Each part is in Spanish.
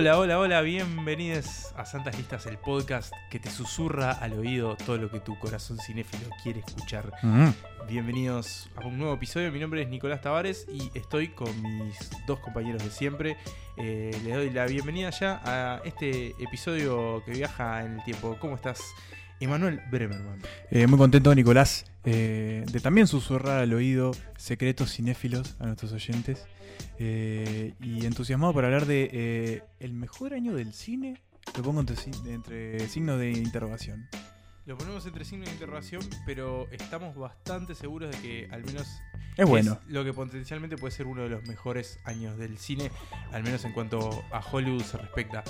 Hola, hola, hola, bienvenidos a Santas Listas, el podcast que te susurra al oído todo lo que tu corazón cinéfilo quiere escuchar. Bienvenidos a un nuevo episodio, mi nombre es Nicolás Tavares y estoy con mis dos compañeros de siempre. Eh, le doy la bienvenida ya a este episodio que viaja en el tiempo. ¿Cómo estás, Emanuel Bremerman? Eh, muy contento, Nicolás, eh, de también susurrar al oído secretos cinéfilos a nuestros oyentes. Eh, y entusiasmado para hablar de eh, el mejor año del cine. Lo pongo entre, si- entre signos de interrogación. Lo ponemos entre signos de interrogación, pero estamos bastante seguros de que al menos Es bueno. lo que potencialmente puede ser uno de los mejores años del cine, al menos en cuanto a Hollywood se respecta.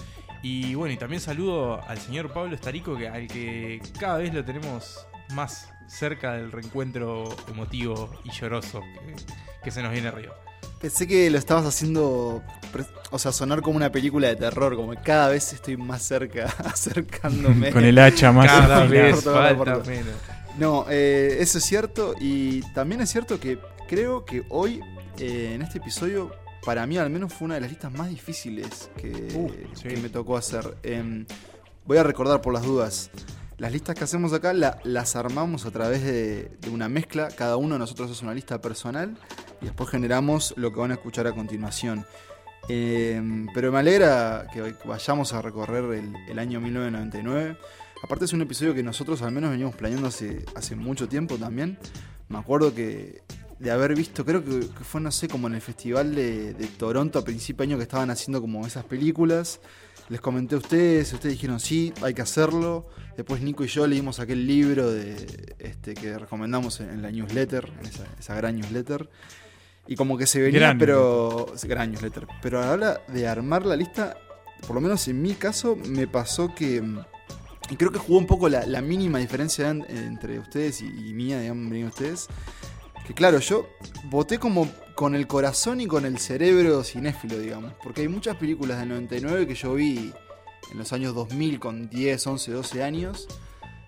Y bueno, y también saludo al señor Pablo Estarico, que, al que cada vez lo tenemos más cerca del reencuentro emotivo y lloroso que, que se nos viene arriba. Pensé que lo estabas haciendo, o sea, sonar como una película de terror, como que cada vez estoy más cerca, acercándome. Con el hacha más Cada vez falta menos. No, eh, eso es cierto y también es cierto que creo que hoy, eh, en este episodio, para mí al menos fue una de las listas más difíciles que, Uh, sí. que me tocó hacer. Em, voy a recordar por las dudas. Las listas que hacemos acá la- las armamos a través de, de una mezcla. Cada uno de nosotros hace una lista personal y después generamos lo que van a escuchar a continuación. Em, pero me alegra que vayamos a recorrer el, año 1999. Aparte es un episodio que nosotros al menos veníamos planeando hace, mucho tiempo también. Me acuerdo que de haber visto, creo que, fue, no sé, como en el festival de, Toronto a principio de año que estaban haciendo como esas películas. Les comenté a ustedes, ustedes dijeron sí, hay que hacerlo. Después Nico y yo leímos aquel libro este, que recomendamos en, la newsletter, en esa gran newsletter. Y como que se venía, Gran pero. Gran newsletter. Pero a la hora de armar la lista, por lo menos en mi caso, me pasó que. Y creo que jugó un poco la, la mínima diferencia en- entre ustedes y, y mía, digamos, y ustedes. Que claro, yo voté como con el corazón y con el cerebro cinéfilo, digamos. Porque hay muchas películas del 99 que yo vi en los años 2000 con 10, 11, 12 años.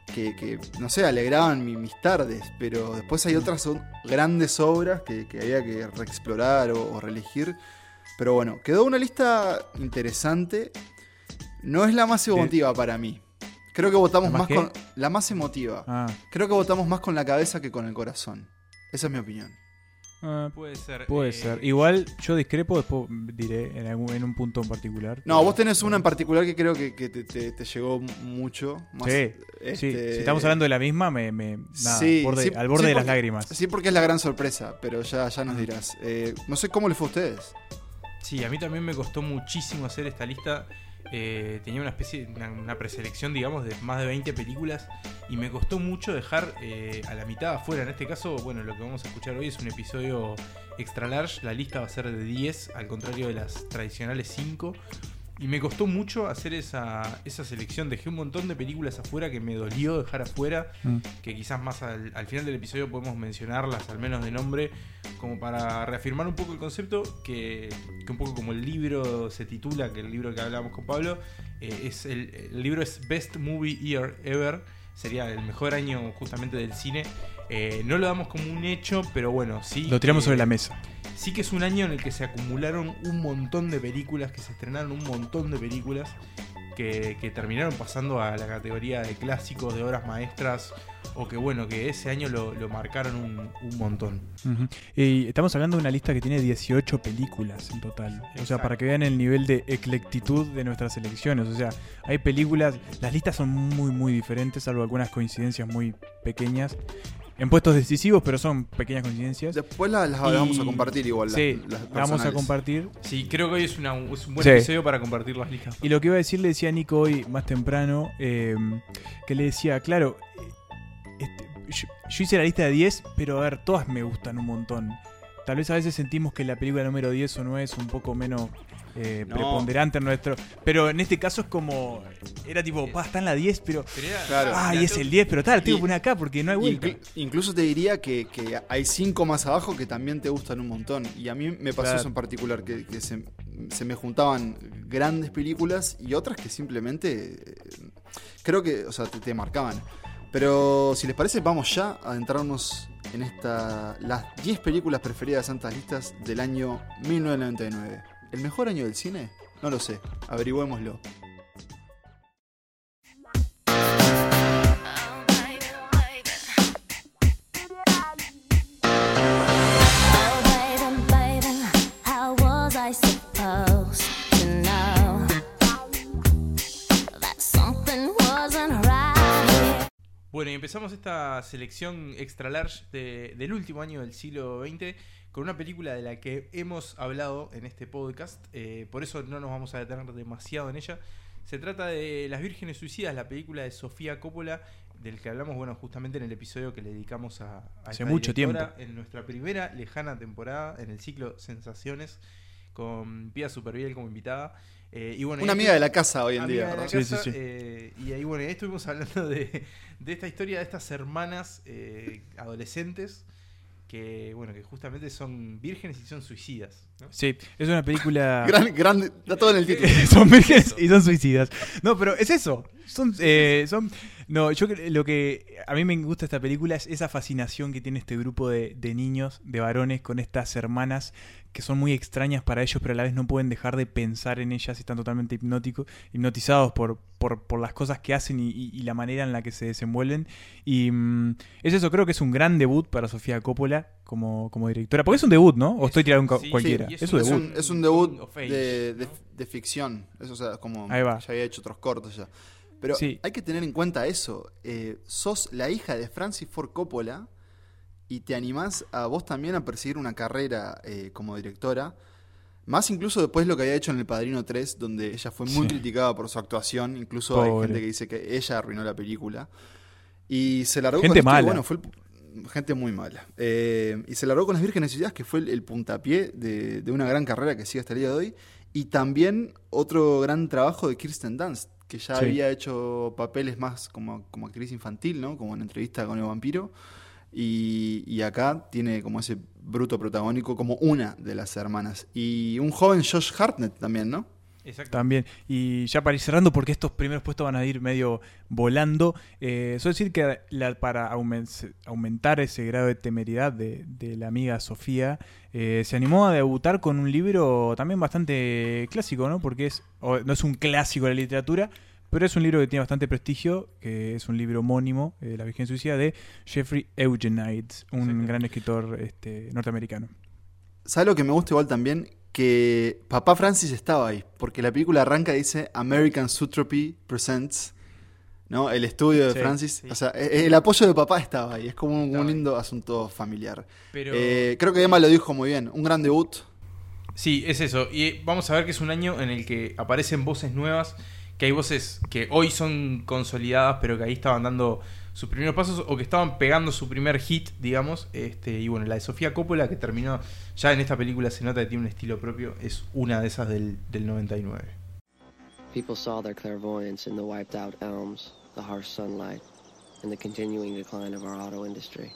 Que, que, no sé, alegraban mi- mis tardes. Pero después hay otras son grandes obras que, que había que reexplorar o, o reelegir. Pero bueno, quedó una lista interesante. No es la más emotiva para mí. Creo que votamos ¿La más con. La más emotiva. Ah, Creo que votamos más con la cabeza que con el corazón. Esa es mi opinión. Ah, Puede ser. puede eh, ser. Igual yo discrepo, después diré en, algún- en un punto en particular. No, vos tenés una en particular que creo que, que te, te- te llegó mucho. Más, Sí, Sí, este, si estamos hablando de la misma, me, me- nada, Sí, borde- sí, al borde sí, de las porque- lágrimas. Sí, porque es la gran sorpresa, pero ya, ya nos dirás. Eh, no sé cómo le fue a ustedes. Sí, a mí también me costó muchísimo hacer esta lista. Eh, tenía una especie, una, preselección, digamos, de más de 20 películas y me costó mucho dejar eh, a la mitad afuera. En este caso, bueno, lo que vamos a escuchar hoy es un episodio extra large. La lista va a ser de 10, al contrario de las tradicionales 5. Y me costó mucho hacer esa, esa selección. Dejé un montón de películas afuera que me dolió dejar afuera Mm. que quizás más al, al final del episodio podemos mencionarlas, al menos de nombre, como para reafirmar un poco el concepto, que, que un poco como el libro se titula, que el libro que hablábamos con Pablo, eh, es el, el libro es Best Movie Year Ever, sería el mejor año justamente del cine. Eh, no lo damos como un hecho, pero bueno, sí. Lo tiramos que- sobre la mesa. Sí que es un año en el que se acumularon un montón de películas, que se estrenaron un montón de películas que, que terminaron pasando a la categoría de clásicos, de obras maestras, o que bueno, que ese año lo, lo marcaron un, un montón. Y estamos hablando de una lista que tiene 18 películas en total. O sea, para que vean el nivel de eclectitud de nuestras selecciones. O sea, hay películas, las listas son muy, muy diferentes, salvo algunas coincidencias muy pequeñas. En puestos decisivos, pero son pequeñas coincidencias. Después las, las Y- vamos a compartir igual. las- sí, las la vamos a compartir. Sí, creo que hoy es, una- es un buen Sí. episodio para compartir las listas. Y lo que iba a decir, le decía a Nico hoy más temprano, eh, que le decía, claro, este, yo, yo hice la lista de 10, pero a ver, todas me gustan un montón. Tal vez a veces sentimos que la película número 10 o no es un poco menos eh, No. preponderante en nuestro... Pero en este caso es como... Era tipo, pa, está en la 10, pero... Claro. Ah, y es el 10, pero tal, tengo que poner acá porque no hay vuelta. Inclu- incluso te diría que, que hay cinco más abajo que también te gustan un montón. Y a mí me pasó Claro. eso en particular, que, que se, se me juntaban grandes películas y otras que simplemente eh, creo que, o sea, te, te marcaban. Pero si les parece, vamos ya a adentrarnos en esta las 10 películas preferidas de Santas Listas del año 1999. ¿El mejor año del cine? No lo sé, averigüémoslo. Bueno, y empezamos esta selección extra large de- del último año del siglo XX con una película de la que hemos hablado en este podcast, eh, por eso no nos vamos a detener demasiado en ella. Se trata de Las Vírgenes Suicidas, la película de Sofía Coppola, del que hablamos, bueno, justamente en el episodio que le dedicamos a, a Hace esta mucho directora En nuestra primera lejana temporada, en el ciclo Sensaciones, con Pia Superviel como invitada. Eh, y bueno, Una y amiga de la casa hoy en día. ¿verdad? Sí, sí, sí. eh, y ahí, bueno, ahí estuvimos hablando de, de esta historia de estas hermanas eh, adolescentes que, bueno, que justamente son vírgenes y son suicidas. ¿no? Sí, es una película... Gran, grande, está todo en el título. son vírgenes y son suicidas. No, pero es eso. Son, eh, son, no, yo lo que a mí me gusta de esta película es esa fascinación que tiene este grupo de, de niños, de varones, con estas hermanas que son muy extrañas para ellos, pero a la vez no pueden dejar de pensar en ellas y están totalmente hipnóticos, hipnotizados por, por, por las cosas que hacen y, y- y la manera en la que se desenvuelven. Y mm, es eso, creo que es un gran debut para Sofía Coppola como, como directora. Porque es un debut, ¿no? O Es- estoy tirando un ca- sí, cualquiera. sí, es un- Es debut. un, es un debut de, de- ¿no? de ficción. Eso, o sea, como Ahí va. ya había hecho otros cortos ya. Pero Sí. hay que tener en cuenta eso. Eh, sos la hija de Francis Ford Coppola y te animás a vos también a perseguir una carrera eh, como directora. Más incluso después de lo que había hecho en El Padrino 3, donde ella fue muy Sí. criticada por su actuación. Incluso hay gente que dice que ella arruinó la película. Y se largó Gente con mala. bueno, fue el- gente muy mala. Eh, y se largó con Las Vírgenes Suicidas, que fue el, el puntapié de, de una gran carrera que sigue hasta el día de hoy. Y también otro gran trabajo de Kirsten Dunst, que ya Sí. había hecho papeles más como, como actriz infantil, ¿no? Como en entrevista con el vampiro. Y, y acá tiene como ese bruto protagónico como una de las hermanas. Y un joven Josh Hartnett también, ¿no? Exacto. También. Y ya para ir cerrando, porque estos primeros puestos van a ir medio volando, eh, suelo decir que la- para aumen- aumentar ese grado de temeridad de, de la amiga Sofía, eh, se animó a debutar con un libro también bastante clásico, ¿no? Porque es, o- no es un clásico de la literatura, pero es un libro que tiene bastante prestigio, que es un libro homónimo, eh, La Virgen Suicida, de Jeffrey Eugenides, un Exacto. gran escritor este, norteamericano. ¿Sabes lo que me gusta igual también? Que papá Francis estaba ahí, porque la película arranca y dice American Sutropy Presents, ¿no? El estudio de Sí, Francis. sí. O sea, e- el apoyo de papá estaba ahí, es como un, lindo asunto familiar. Pero Eh, creo que Emma lo dijo muy bien, un gran debut. sí, es eso. Y eh, vamos a ver que es un año en el que aparecen voces nuevas, que hay voces que hoy son consolidadas, pero que ahí estaban dando sus primeros pasos o que estaban pegando su primer hit, digamos. Este, y bueno, la de Sofía Coppola, que terminó ya en esta película, se nota que tiene un estilo propio, es una de esas del, del 99. People saw their clairvoyance in the wiped out elms, the harsh sunlight, and the continuing decline of our auto industry.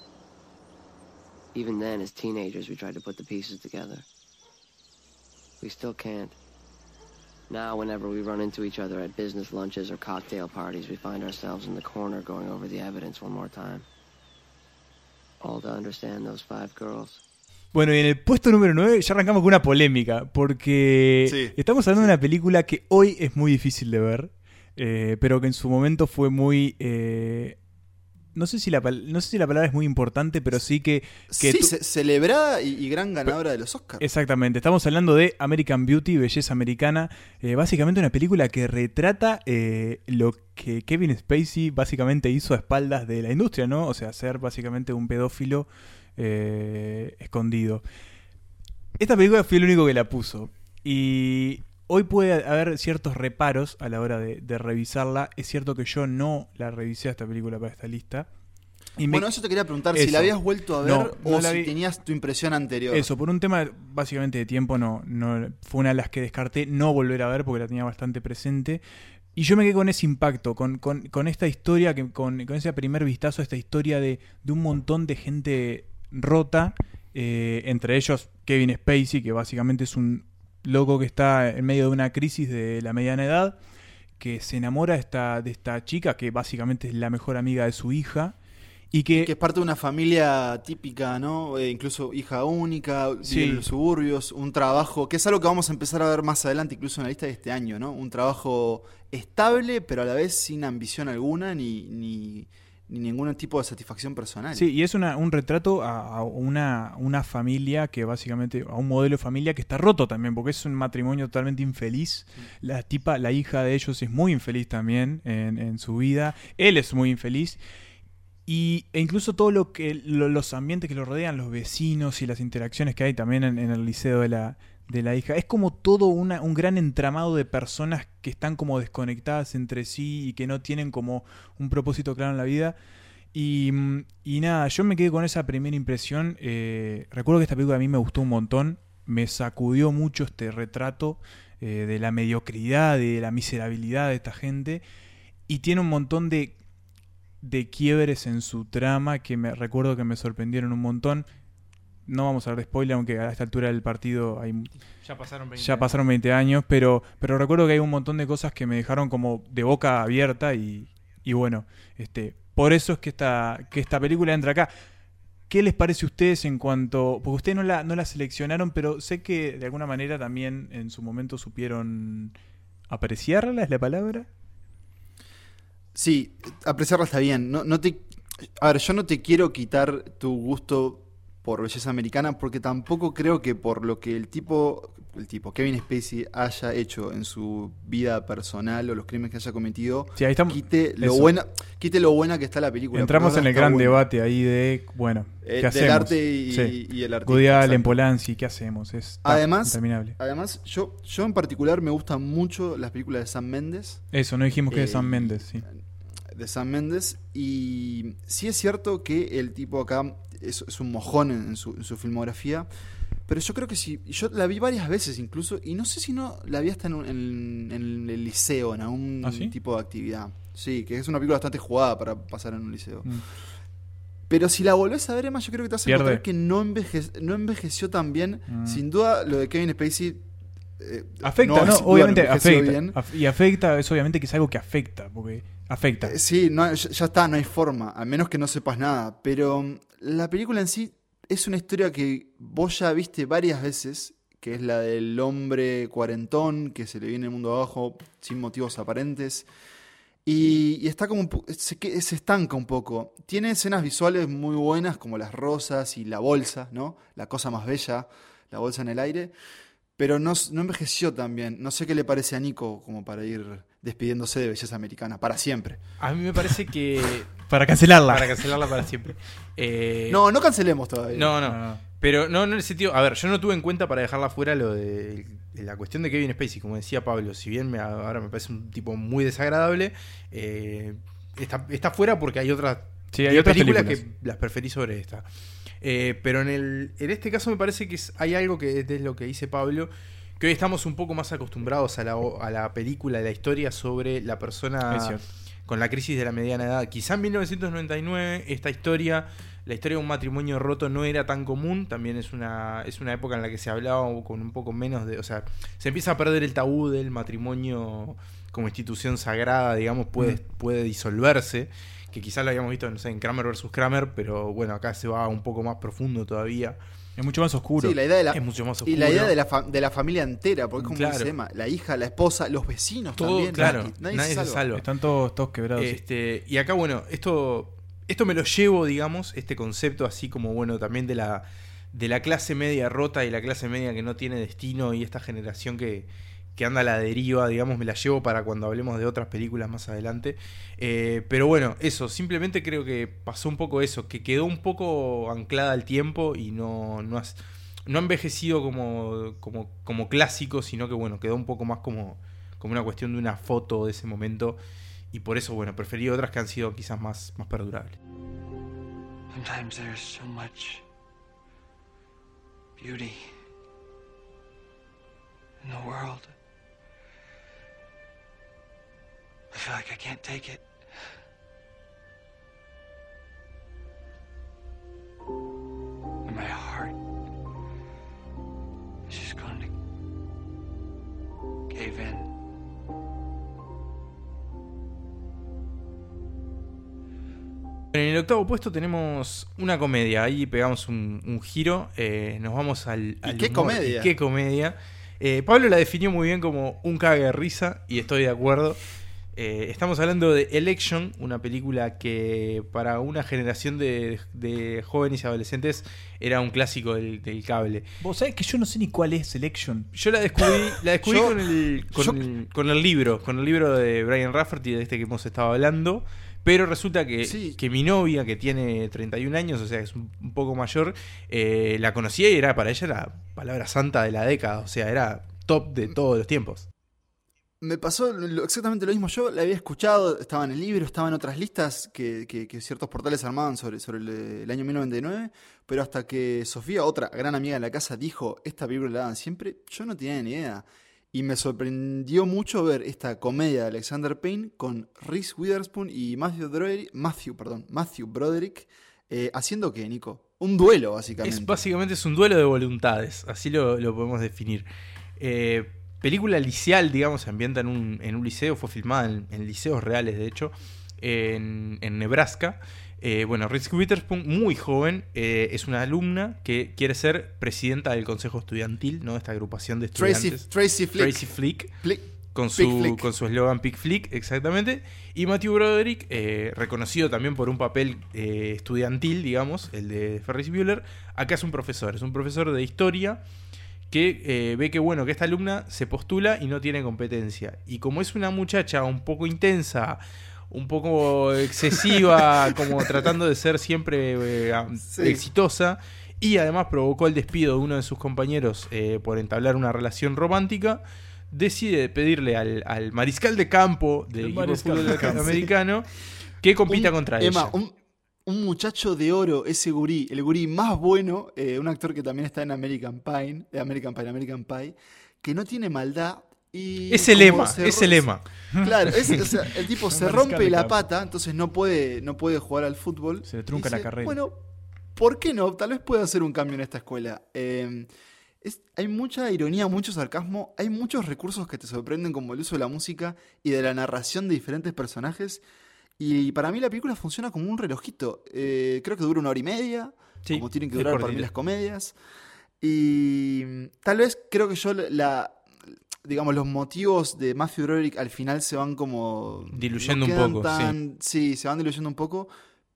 Even then, as teenagers, we tried to put the pieces together. We still can't. Now, whenever we run into each other at business lunches or cocktail parties, we find ourselves in the corner going over the evidence one more time. All to understand those five girls. Bueno, y en el puesto número 9 ya arrancamos con una polémica, porque Sí, estamos hablando de una película que hoy es muy difícil de ver, eh, pero que en su momento fue muy... eh, no, sé si la, no sé si la palabra es muy importante, pero sí que... que sí, tú- celebrada y, y gran ganadora de los Oscars. Exactamente, estamos hablando de American Beauty, Belleza Americana, eh, básicamente una película que retrata eh, lo que Kevin Spacey básicamente hizo a espaldas de la industria, ¿no? O sea, ser básicamente un pedófilo eh, escondido. Esta película fui el único que la puso y hoy puede haber ciertos reparos a la hora de, de revisarla. Es cierto que yo no la revisé a esta película para esta lista. Y me- Bueno, eso te quería preguntar, si la habías vuelto a ver No, o si vi. tenías tu impresión anterior. Eso, por un tema básicamente de tiempo, no, no fue una de las que descarté no volver a ver porque la tenía bastante presente. Y yo me quedé con ese impacto, con, con- con esta historia, que, con, con ese primer vistazo a esta historia de, de un montón de gente rota, eh, entre ellos Kevin Spacey, que básicamente es un loco que está en medio de una crisis de la mediana edad, que se enamora de esta, de esta chica, que básicamente es la mejor amiga de su hija, Y que, Que es parte de una familia típica, ¿no? Eh, incluso hija única, Sí. en los suburbios, un trabajo, que es algo que vamos a empezar a ver más adelante, incluso en la lista de este año, ¿no? Un trabajo estable, pero a la vez sin ambición alguna ni, ni, ni ningún tipo de satisfacción personal. Sí, y es una, un retrato a, a una, una familia que básicamente, a un modelo de familia que está roto también, porque es un matrimonio totalmente infeliz. La tipa, la hija de ellos es muy infeliz también en, en su vida. Él es muy infeliz. Y, e incluso todo lo que lo- los ambientes que lo rodean, los vecinos y las interacciones que hay también en, en el liceo de la, de la hija, es como todo un gran entramado de personas que están como desconectadas entre sí y que no tienen como un propósito claro en la vida. Y, mm, y nada, yo me quedé con esa primera impresión. eh, recuerdo que esta película a mí me gustó un montón. Me sacudió mucho este retrato eh, de la mediocridad, de la miserabilidad de esta gente. Y tiene un montón de, de quiebres en su trama que me recuerdo que me sorprendieron un montón. No vamos a hablar de spoiler, aunque a esta altura del partido hay Ya pasaron 20 ya pasaron 20 años, pero, pero recuerdo que hay un montón de cosas que me dejaron como de boca abierta y, y bueno, este, por eso es que esta, que esta película entra acá. ¿Qué les parece a ustedes en cuanto.? Porque ustedes no la, no la seleccionaron, pero sé que de alguna manera también en su momento supieron apreciarla, es la palabra. Sí, apreciarla está bien. No, no te, a ver, yo no te quiero quitar tu gusto por belleza americana porque tampoco creo que por lo que el tipo, el tipo Kevin Spacey haya hecho en su vida personal o los crímenes que haya cometido, Sí, ahí estamos. quite lo eso. buena, quite lo buena que está la película. Entramos en el gran buena. debate ahí de, bueno, Eh, ¿qué del hacemos? arte y, Sí. y el arte. Woody Allen, Polanski, ¿qué hacemos? Es Además-. Además, yo, yo en particular me gustan mucho las películas de Sam Mendes. Eso, no dijimos que es Eh, Sam Mendes, sí. De Sam Mendes y sí es cierto que el tipo acá es, es un mojón en, en su, en su filmografía pero yo creo que sí yo la vi varias veces incluso y no sé si no la vi hasta en, un- en- el liceo en algún ¿Ah, sí? tipo de actividad sí que es una película bastante jugada para pasar en un liceo Mm. pero si la volvés a ver Emma yo creo que te vas a encontrar que no, enveje- no envejeció tan bien Mm. sin duda lo de Kevin Spacey eh, Afecta, ¿no? Obviamente afecta. bien. Af- y afecta, es obviamente que es algo que afecta, porque afecta. Eh, Sí, ya, está, no hay forma, a menos que no sepas nada. Pero mm, la película en sí es una historia que vos ya viste varias veces, que es la del hombre cuarentón que se le viene el mundo abajo sin motivos aparentes. Y, está como un se, se estanca un poco. Tiene escenas visuales muy buenas, como las rosas y la bolsa, ¿no? La cosa más bella, la bolsa en el aire. Pero no, no envejeció tan bien. No sé qué le parece a Nico como para ir despidiéndose de belleza americana para siempre. A mí me parece que. Para cancelarla. para cancelarla para siempre. Eh, No, no cancelemos todavía. no, no. Ah. Pero no, no en el sentido. A ver, yo no tuve en cuenta para dejarla fuera lo de, de la cuestión de Kevin Spacey. Como decía Pablo, si bien me- ahora me parece un tipo muy desagradable, eh, está, está fuera porque hay otras Sí, hay 10 otras películas, películas. que las preferí sobre esta. Eh, pero en, el, en este caso me parece que es- hay algo que es de lo que dice Pablo, que hoy estamos un poco más acostumbrados a la, a la película, a la historia sobre la persona con la crisis de la mediana edad. Quizá en 1999 esta historia, la historia de un matrimonio roto no era tan común, también es una, es una época en la que se hablaba con un poco menos de, o sea, se empieza a perder el tabú del matrimonio como institución sagrada, digamos, puede, Mm. puede disolverse, que quizás lo habíamos visto, no sé, en Kramer vs. Kramer, pero bueno, acá se va un poco más profundo todavía. Es mucho más oscuro. Sí, la idea de la, Es mucho más y la oscuro. idea de la, fa- de la familia entera, porque es como Claro. dice Emma, la hija, la esposa, los vecinos Todo, también. claro, nadie, nadie, se se salva. salva. Están todos, todos quebrados. Este, y acá, bueno, esto, esto me lo llevo, digamos, este concepto así como, bueno, también de la, de la clase media rota y la clase media que no tiene destino y esta generación que, que anda a la deriva, digamos, me la llevo para cuando hablemos de otras películas más adelante. Eh, pero bueno, eso, simplemente creo que pasó un poco eso, que quedó un poco anclada al tiempo y no, no, has- no ha envejecido como, como, como clásico, sino que, bueno, quedó un poco más como, como una cuestión de una foto de ese momento. Y por eso, bueno, preferí otras que han sido quizás más, más perdurables. Sometimes there's so much beauty in the world. I feel like I can't take it. And my heart is just going to cave in. En el octavo puesto tenemos una comedia. Ahí pegamos un, un giro. eh, nos vamos al. al qué humor. comedia? ¿Y qué comedia? Eh, Pablo la definió muy bien como un cague de risa. Y estoy de acuerdo. Eh, estamos hablando de Election, una película que para una generación de, de jóvenes y adolescentes era un clásico del, del cable. Vos sabés que yo no sé ni cuál es Selection. Yo la descubrí, la descubrí Yo- con, el, con, yo- el, con el libro, con el libro de Brian Rafferty, de este que hemos estado hablando. Pero resulta que, Sí. que mi novia, que tiene 31 años, o sea, es un, un poco mayor, eh, la conocía y era para ella la palabra santa de la década. O sea, era top de todos los tiempos. Me pasó exactamente lo mismo. Yo la había escuchado, estaba en el libro, estaba en otras listas que, que- ciertos portales armaban sobre, sobre el, año 1999, pero hasta que Sofía, otra gran amiga de la casa, dijo, esta película la daban siempre, yo no tenía ni idea. Y me sorprendió mucho ver esta comedia de Alexander Payne con Reese Witherspoon y Matthew Broderick, Matthew, perdón, Matthew Broderick, eh, haciendo que, Nico, un duelo básicamente. Es básicamente es un duelo de voluntades, así lo, lo podemos definir. Eh, película liceal, digamos, se ambienta en un, en un liceo, fue filmada en, en liceos reales, de hecho, en, en Nebraska. Eh, bueno, Reese Witherspoon, muy joven, eh, es una alumna que quiere ser presidenta del consejo estudiantil, ¿no? Esta agrupación de estudiantes. Tracy Flick. Tracy Flick Flick. con su con su eslogan Pick Flick, exactamente. Y Matthew Broderick, eh, reconocido también por un papel estudiantil, digamos, el de Ferris Bueller. Acá es un profesor, es un profesor de historia que eh, ve que bueno que esta alumna se postula y no tiene competencia. Y como es una muchacha un poco intensa, un poco excesiva, como tratando de ser siempre eh, Sí. exitosa, y además provocó el despido de uno de sus compañeros eh, por entablar una relación romántica, decide pedirle al, al mariscal de campo del El equipo de fútbol de campo. americano que compita Un- contra Emma, ella. Un, un muchacho de oro, ese gurí, el gurí más bueno, eh, un actor que también está en American Pie, eh, American Pie, American Pie, que no tiene maldad y... Es el lema, es el lema. Claro, es- o sea, el tipo se rompe la pata, entonces no puede, no puede jugar al fútbol. Se le trunca la carrera. Bueno, ¿por qué no? Tal vez pueda hacer un cambio en esta escuela. Eh, es- hay mucha ironía, mucho sarcasmo, hay muchos recursos que te sorprenden como el uso de la música y de la narración de diferentes personajes. Y para mí la película funciona como un relojito. Eh, creo que dura una hora y media, Sí, como tienen que durar para mí las comedias. Y mm, tal vez creo que yo la-. Digamos, los motivos de Matthew Broderick al final se van como... Diluyendo no un poco, tan- sí, se van diluyendo un poco.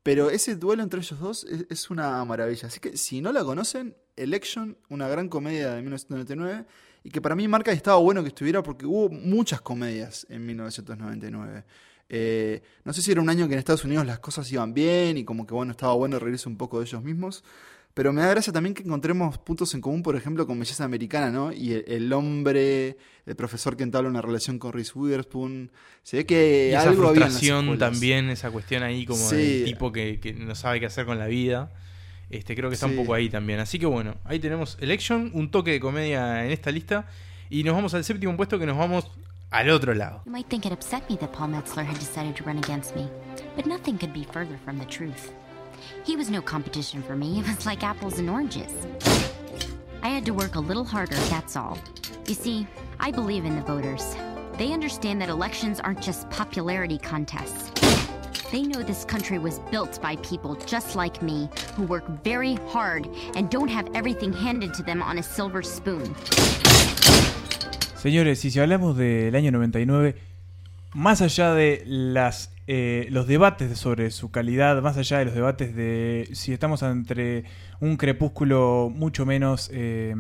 Pero ese duelo entre ellos dos es, es una maravilla. Así que si no la conocen, Election, una gran comedia de 1999, y que para mí marca y estaba bueno que estuviera porque hubo muchas comedias en 1999. Eh, no sé si era un año que en Estados Unidos las cosas iban bien y como que bueno, estaba bueno reírse un poco de ellos mismos. Pero me da gracia también que encontremos puntos en común, por ejemplo, con Belleza Americana, ¿no? Y el, el hombre, el profesor que entabla una relación con Reese Witherspoon. Se ve que Y esa algo había en las también, esa cuestión ahí como Sí. tipo que, que no sabe qué hacer con la vida. Este, creo que está Sí. un poco ahí también. Así que bueno, ahí tenemos Election, un toque de comedia en esta lista. Y nos vamos al séptimo puesto que nos vamos al otro lado. You might think it upset me that Paul Metzler had decided to run against me, but nothing could be further from the truth. He was no competition for me. It was like apples and oranges. I had to work a little harder, that's all. You see, I believe in the voters. They understand that elections aren't just popularity contests. They know this country was built by people just like me who work very hard and don't have everything handed to them on a silver spoon. Señores, y si hablamos del año 99, más allá de las eh, los debates sobre su calidad, más allá de los debates de si estamos entre un crepúsculo mucho menos eh,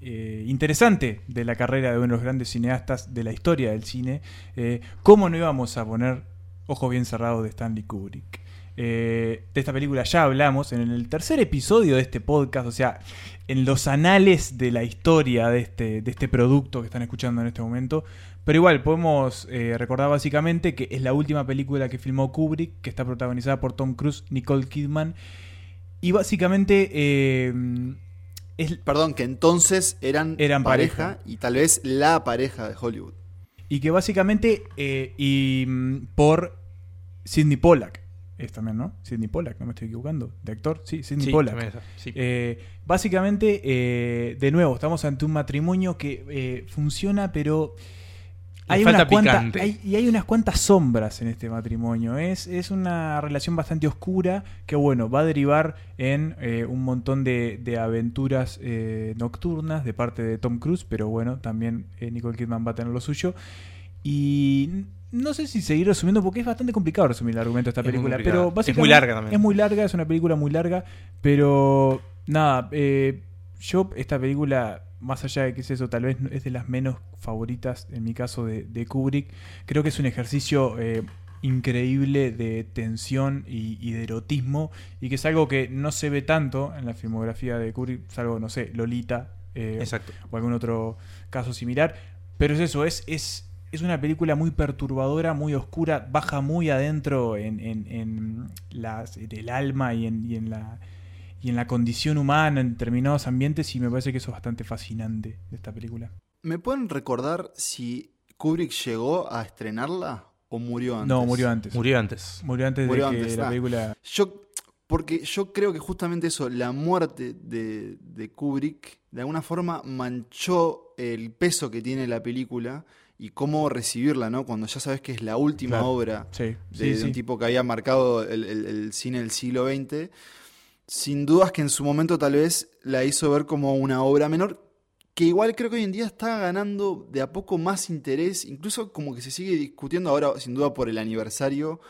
eh, interesante de la carrera de uno de los grandes cineastas de la historia del cine, eh, ¿cómo no íbamos a poner Ojos bien cerrados de Stanley Kubrick? Eh, de esta película ya hablamos en el tercer episodio de este podcast, o sea, en los anales de la historia de este, de este producto que están escuchando en este momento. Pero igual, podemos eh, recordar básicamente que es la última película que filmó Kubrick, que está protagonizada por Tom Cruise, Nicole Kidman. Y básicamente eh, es, Perdón, que entonces eran, Eran pareja, pareja. y tal vez la pareja de Hollywood. y que básicamente, y mm, por Sidney Pollack, es también, ¿no? Sidney Pollack, no me estoy equivocando, de actor, sí, Sidney Sí, Pollack. también esa, sí. Eh, básicamente, eh, de nuevo, estamos ante un matrimonio que eh, funciona, pero hay unas cuantas, hay- y hay unas cuantas sombras en este matrimonio. Es, es una relación bastante oscura que, bueno, va a derivar en eh, un montón de, de aventuras eh, nocturnas de parte de Tom Cruise, pero bueno, también eh, Nicole Kidman va a tener lo suyo. Y no sé si seguir resumiendo porque es bastante complicado resumir el argumento de esta Es película, pero Es básicamente muy larga también. Es muy larga, es una película muy larga, pero nada, eh, yo esta película, más allá de que es eso, tal vez es de las menos favoritas en mi caso de, de Kubrick, creo que es un ejercicio eh, increíble de tensión y, y de erotismo y que es algo que no se ve tanto en la filmografía de Kubrick, salvo, no sé, Lolita eh, Exacto. o algún otro caso similar, pero es eso, es... es es una película muy perturbadora, muy oscura, baja muy adentro en, en- en las- en el alma y en, y en la, y en la condición humana en determinados ambientes y me parece que eso es bastante fascinante de esta película. ¿Me pueden recordar si Kubrick llegó a estrenarla o murió antes? No, murió antes. Murió antes. Murió antes Murió de que la ah. película... Yo, porque yo creo que justamente eso, la muerte de, de Kubrick, de alguna forma manchó el peso que tiene la película y cómo recibirla, ¿no? Cuando ya sabes que es la última Claro. obra Sí, de, sí, de sí. un tipo que había marcado el, el- el cine del siglo XX, sin dudas que en su momento tal vez la hizo ver como una obra menor, que igual creo que hoy en día está ganando de a poco más interés, incluso como que se sigue discutiendo ahora, sin duda por el aniversario,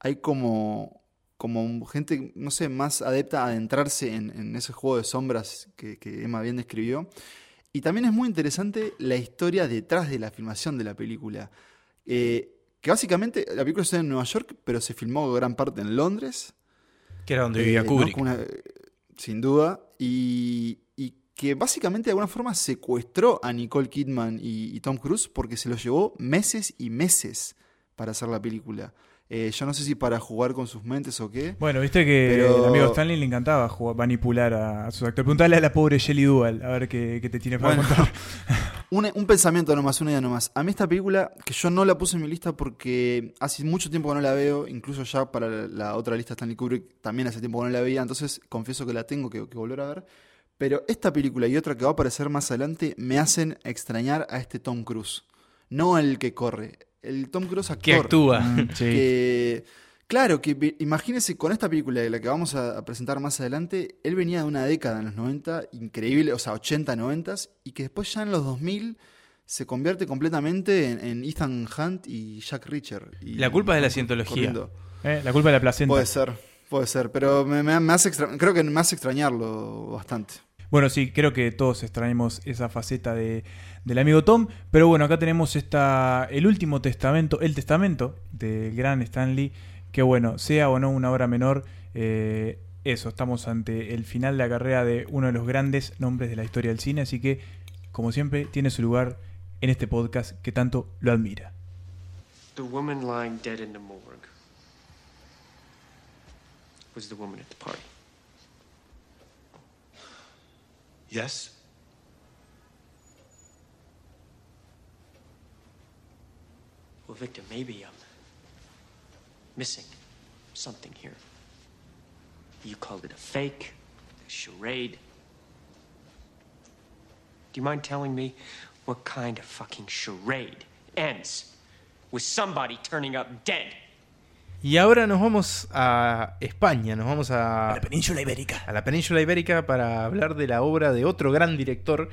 hay como, como gente, no sé, más adepta a adentrarse en, en ese juego de sombras que, que Emma bien describió. Y también es muy interesante la historia detrás de la filmación de la película. Eh, que básicamente la película está en Nueva York, pero se filmó gran parte en Londres. Que era donde Eh, vivía ¿no? Kubrick. Una- sin duda. Y, y que básicamente de alguna forma secuestró a Nicole Kidman y, y Tom Cruise porque se los llevó meses y meses para hacer la película. Eh, yo no sé si para jugar con sus mentes o qué. Bueno, viste que Pero- el amigo Stanley le encantaba jugar- manipular a, a sus actores. Preguntale a la pobre Shelley Duval, a ver qué, qué te tiene para Bueno. contar. Un, un pensamiento nomás, una idea nomás. A mí esta película, que yo no la puse en mi lista porque hace mucho tiempo que no la veo, incluso ya para la, la otra lista Stanley Kubrick también hace tiempo que no la veía, entonces confieso que la tengo que, que volver a ver. Pero esta película y otra que va a aparecer más adelante me hacen extrañar a este Tom Cruise. No el que corre, el Tom Cruise actor. Que actúa. Mm, sí. Que, claro, que imagínense con esta película de la que vamos a, a presentar más adelante, él venía de una década en los 90, increíble, o sea, 80, 90, y que después ya en los 2000 se convierte completamente en, en Ethan Hunt y Jack Reacher. Y La culpa es de la cientología. Eh, La culpa de la placenta. Puede ser, puede ser, pero me, me- me hace creo que me hace extrañarlo bastante. Bueno, sí, creo que todos extrañamos esa faceta de, del amigo Tom. Pero bueno, acá tenemos esta, el último testamento, el testamento del gran Stanley. Que bueno, sea o no una obra menor, eh, eso, estamos ante el final de la carrera de uno de los grandes nombres de la historia del cine. Así que, como siempre, tiene su lugar en este podcast que tanto lo admira. The the morgue woman at the. Yes? Well, Victor, maybe I'm missing something here. You called it a fake, a charade. Do you mind telling me what kind of fucking charade ends with somebody turning up dead? Y ahora nos vamos a España, nos vamos a, península ibérica. a la península ibérica para hablar de la obra de otro gran director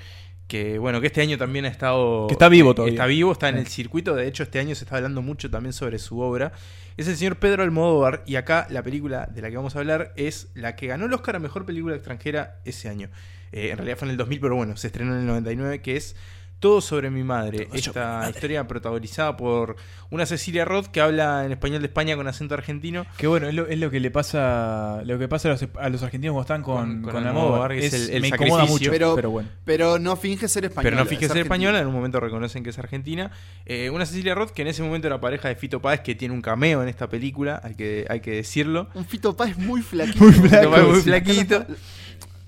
que bueno que este año también ha estado Que está vivo todavía. está vivo está en el circuito de hecho este año se está hablando mucho también sobre su obra es el señor Pedro Almodóvar y acá la película de la que vamos a hablar es la que ganó el Oscar a mejor película extranjera ese año Eh, en realidad fue en el 2000 pero bueno se estrenó en el 99 que es todo sobre mi madre, esta historia protagonizada por una Cecilia Roth que habla en español de España con acento argentino. Que bueno, es lo, es lo que le pasa lo que pasa a los, a los argentinos cuando están con, Con- con Almodóvar, es el- el me incomoda sacrificio. mucho, Pero- pero, bueno. Pero no finge ser española. Pero no es fíjese argentina. española, en un momento reconocen que es argentina. Eh, una Cecilia Roth que en ese momento era pareja de Fito Páez, que tiene un cameo en esta película, hay que, hay que decirlo. Un Fito Páez muy flaquito. Muy flaco, muy flaquito.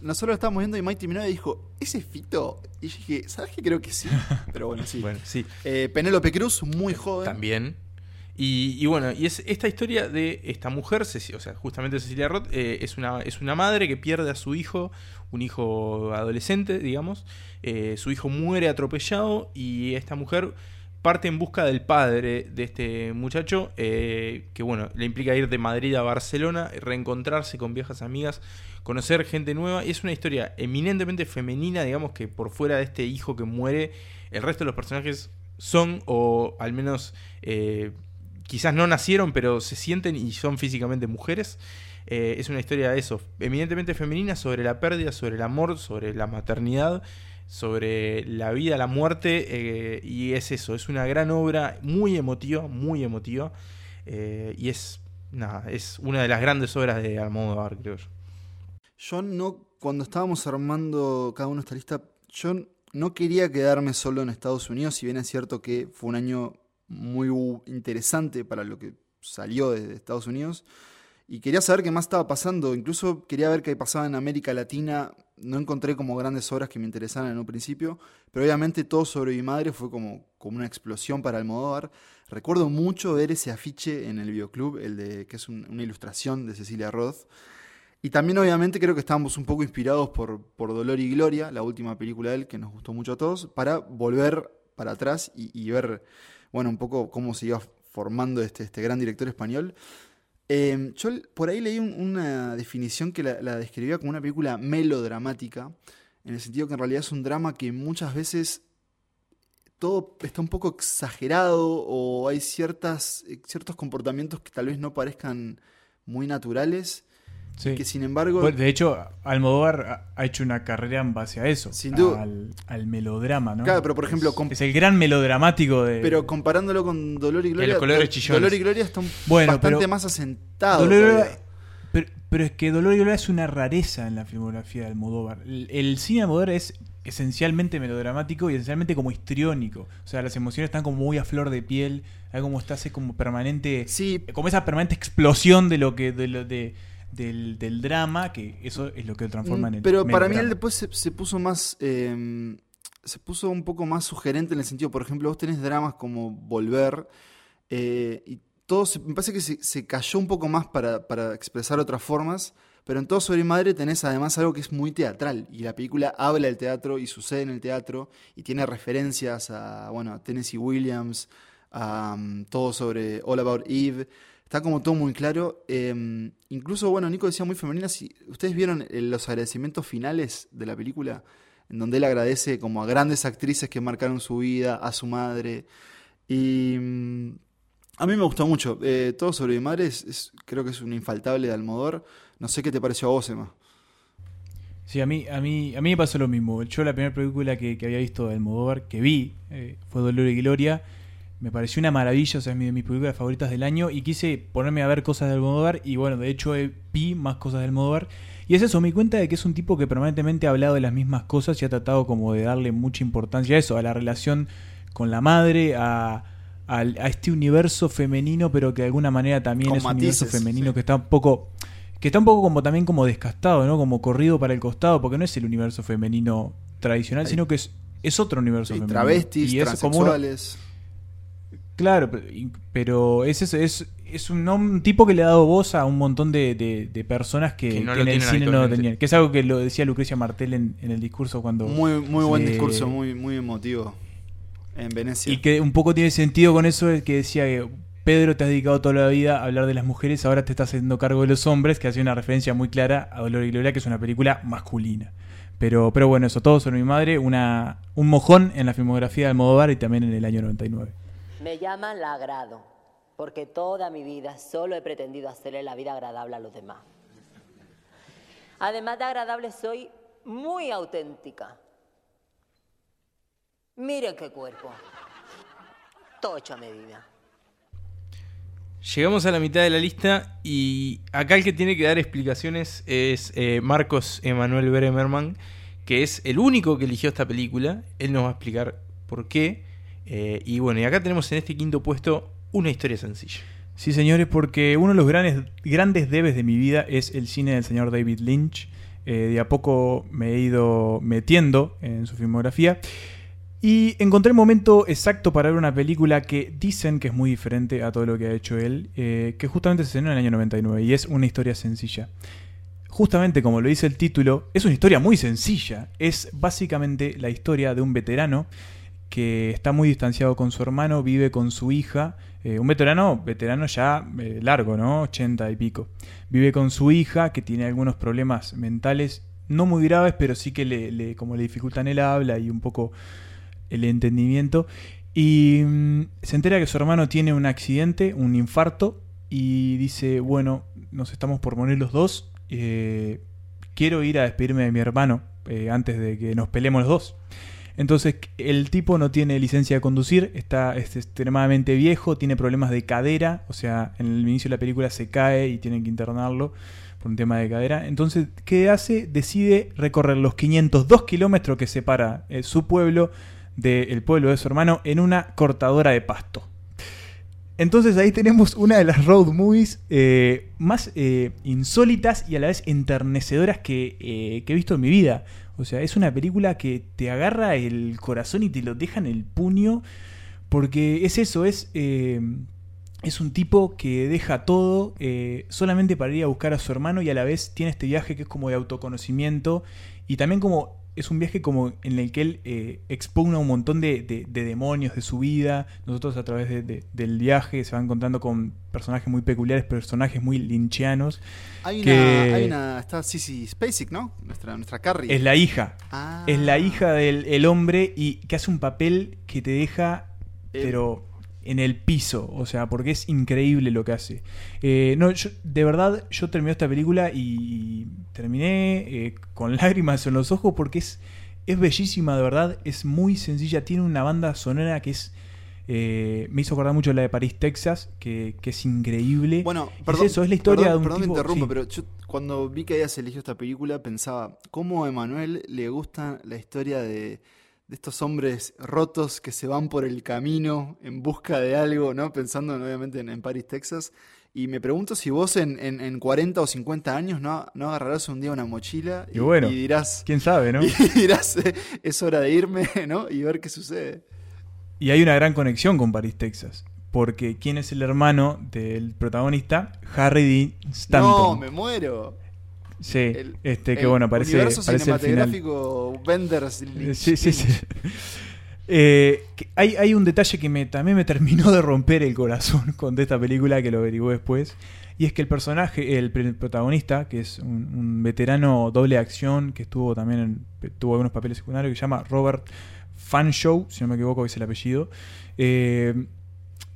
Nosotros lo estábamos viendo y Mighty Minogue dijo, ¿ese es Fito? Y yo dije, ¿sabes qué? Creo que sí. Pero bueno, sí. Bueno, sí, Eh, Penélope Cruz, muy joven. también. Y, y bueno, y es esta historia de esta mujer, Ceci- o sea, justamente Cecilia Roth, eh, es, una, es una madre que pierde a su hijo, un hijo adolescente, digamos. Eh, su hijo muere atropellado y esta mujer parte en busca del padre de este muchacho, eh, que bueno, le implica ir de Madrid a Barcelona, reencontrarse con viejas amigas, conocer gente nueva. Es una historia eminentemente femenina, digamos que por fuera de este hijo que muere, el resto de los personajes son, o al menos eh, quizás no nacieron, pero se sienten y son físicamente mujeres. Eh, es una historia de eso, eminentemente femenina, sobre la pérdida, sobre el amor, sobre la maternidad, sobre la vida, la muerte, eh, y es eso, es una gran obra, muy emotiva, muy emotiva, eh, y es, nada, es una de las grandes obras de Almodóvar, creo yo. Yo no, cuando estábamos armando cada uno esta lista, yo no quería quedarme solo en Estados Unidos, si bien es cierto que fue un año muy interesante para lo que salió desde Estados Unidos. Y quería saber qué más estaba pasando. Incluso quería ver qué pasaba en América Latina. No encontré como grandes obras que me interesaran en un principio. Pero obviamente todo sobre mi madre fue como, como una explosión para Almodóvar. Recuerdo mucho ver ese afiche en el videoclub, el de que es un- una ilustración de Cecilia Roth. Y también obviamente creo que estábamos un poco inspirados por, por Dolor y Gloria, la última película de él que nos gustó mucho a todos, para volver para atrás y, y ver, bueno, un poco cómo se iba formando este, este gran director español. Eh, yo por ahí leí un- una definición que la, la describía como una película melodramática, en el sentido que en realidad es un drama que muchas veces todo está un poco exagerado o hay ciertas, eh, ciertos comportamientos que tal vez no parezcan muy naturales, Sí. que sin embargo... Bueno, de hecho, Almodóvar ha- hecho una carrera en base a eso, Sin duda. al, al melodrama, ¿no? Claro, pero por ejemplo, es, el gran melodramático de... Pero comparándolo con Dolor y Gloria, los colores chillones. Dolor y Gloria está un- Bueno, bastante pero- más asentado. Dolor pero, pero es que Dolor y Gloria es una rareza en la filmografía de Almodóvar. El, el cine de Almodóvar es esencialmente melodramático y esencialmente como histriónico. O sea, las emociones están como muy a flor de piel, hay como está así como permanente, Sí, como esa permanente explosión de lo que de lo de del, del drama, que eso es lo que lo transforma en Mm, el Pero para mí él después se, se puso más. eh, se puso un poco más sugerente en el sentido, por ejemplo, vos tenés dramas como Volver. eh, y todo se- me parece que se, se cayó un poco más para, para expresar otras formas. Pero en todo sobre madre tenés además algo que es muy teatral. Y la película habla del teatro y sucede en el teatro. Y tiene referencias a, bueno, a Tennessee Williams, a mm, todo sobre All About Eve. Está como todo muy claro. eh, incluso, bueno, Nico decía muy femenina. Si ustedes vieron eh, los agradecimientos finales de la película, en donde él agradece como a grandes actrices que marcaron su vida, a su madre. Y mm, a mí me gustó mucho. Eh, todo sobre mi madre creo que es un infaltable de Almodóvar. No sé qué te pareció a vos, Emma. Sí, a mí, a mí, a mí me pasó lo mismo. Yo la primera película que, que había visto de Almodóvar, que vi, eh, fue Dolor y Gloria. Me pareció una maravilla, o sea, es mi- de mis películas favoritas del año. Y quise ponerme a ver cosas de Almodóvar. Y bueno, de hecho eh, vi más cosas de Almodóvar. Y es eso, me di cuenta de que es un tipo que permanentemente ha hablado de las mismas cosas y ha tratado como de darle mucha importancia a eso, a la relación con la madre, a, este universo femenino, pero que de alguna manera también Con es un universo femenino sí. que está un poco que está un poco como también como descastado, ¿no? Como corrido para el costado, porque no es el universo femenino tradicional, sino que es, es otro universo Sí, femenino. travestis, Y es como uno- transexuales. Claro, pero, es eso, es, es un, un tipo que le ha dado voz a un montón de, de- de personas que, Que no que lo en el cine no lo tenían. Que es algo que lo decía Lucrecia Martel en, en el discurso cuando... Muy, muy buen discurso, muy, muy emotivo. En Venecia. Y que un poco tiene sentido con eso, es que decía que Pedro te has dedicado toda la vida a hablar de las mujeres, ahora te estás haciendo cargo de los hombres, que hace una referencia muy clara a Dolor y Gloria, que es una película masculina. Pero, pero bueno, eso todo sobre mi madre, una, un mojón en la filmografía de Almodóvar y también en el año 99. Me llaman la agrado, porque toda mi vida solo he pretendido hacerle la vida agradable a los demás. Además de agradable, soy muy auténtica. Miren qué cuerpo. Todo hecho a medida. Llegamos a la mitad de la lista y acá el que tiene que dar explicaciones es eh, Marcos Emanuel Bremerman, que es el único que eligió esta película. Él nos va a explicar por qué. Eh, y bueno, y acá tenemos en este quinto puesto una historia sencilla. Sí, señores, porque uno de los grandes, grandes debes de mi vida es el cine del señor David Lynch. Eh, de a poco me he ido metiendo en su filmografía. Y encontré el momento exacto para ver una película que dicen que es muy diferente a todo lo que ha hecho él, eh, que justamente se estrenó en el año 99 y es una historia sencilla. Justamente como lo dice el título, es una historia muy sencilla. Es básicamente la historia de un veterano que está muy distanciado con su hermano, vive con su hija, eh, un veterano, veterano ya eh, largo, ¿no? 80 y pico. Vive con su hija que tiene algunos problemas mentales, no muy graves, pero sí que le, le- como le dificultan el habla y un poco el entendimiento. Y mm, se entera que su hermano tiene un accidente, un infarto, y dice, bueno, nos estamos por morir los dos, eh, quiero ir a despedirme de mi hermano antes de que nos peleemos los dos. Entonces el tipo no tiene licencia de conducir, está es extremadamente viejo, tiene problemas de cadera, o sea, en el inicio de la película se cae y tienen que internarlo por un tema de cadera. Entonces, ¿qué hace? Decide recorrer los 502 kilómetros que separa eh, su pueblo del pueblo de su hermano en una cortadora de pasto. Entonces ahí tenemos una de las road movies eh, más eh, insólitas y a la vez enternecedoras que, eh, que he visto en mi vida. O sea, es una película que te agarra el corazón y te lo deja en el puño. Porque es eso, es, es un tipo que deja todo solamente para ir a buscar a su hermano y a la vez tiene este viaje que es como de autoconocimiento y también como es un viaje como en el que él eh, expugna un montón de, de- de demonios de su vida. Nosotros a través de- de- del viaje se va encontrando con personajes muy peculiares, personajes muy linchianos. Hay que una, hay una. Está Sissy Spacek, ¿no? Nuestra, nuestra Carrie. Es la hija. Ah. Es la hija del el hombre y que hace un papel que te deja, Eh. pero en el piso. O sea, porque es increíble lo que hace. Eh, no, yo- de verdad, yo terminé esta película y terminé eh, con lágrimas en los ojos porque es, es bellísima, de verdad. Es muy sencilla. Tiene una banda sonora que es. eh, me hizo acordar mucho la de París, Texas, que, que es increíble. Bueno, Es perdón, eso, es la historia perdón, de un perdón tipo- interrumpa, sí. pero yo cuando vi que hayas elegido esta película pensaba, ¿cómo a Emanuel le gusta la historia de, de estos hombres rotos que se van por el camino en busca de algo, ¿no? Pensando en, obviamente en, en Paris, Texas. Y me pregunto si vos en, en, en 40 o 50 años no, no agarrarás un día una mochila Y bueno, y dirás, quién sabe, ¿no? y dirás, eh, es hora de irme, ¿no? Y ver qué sucede. Y hay una gran conexión con París, Texas. Porque ¿quién es el hermano del protagonista? Harry Dean No, Stanton. me muero. Sí, El- este que el bueno, parece, universo parece el final. cinematográfico Benders. Sí, sí, sí. Eh, hay, hay un detalle que me, también me terminó de romper el corazón con esta película, que lo averigué después. Y es que el personaje, el, pr- protagonista, que es un, un veterano doble acción, que estuvo también en- tuvo algunos papeles secundarios, que se llama Robert Fanshaw, si no me equivoco, es el apellido. eh,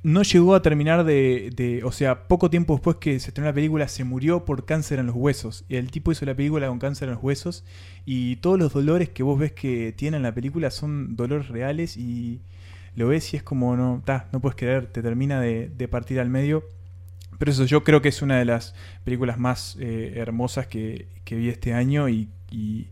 no llegó a terminar de, de- O sea, poco tiempo después que se estrenó la película, se murió por cáncer en los huesos. Y el tipo hizo la película con cáncer en los huesos. Y todos los dolores que vos ves que tiene en la película son dolores reales. Y lo ves y es como, no, ta, no puedes creer, te termina de, de partir al medio. Pero eso yo creo que es una de las películas más eh, hermosas que, que vi este año. Y, y,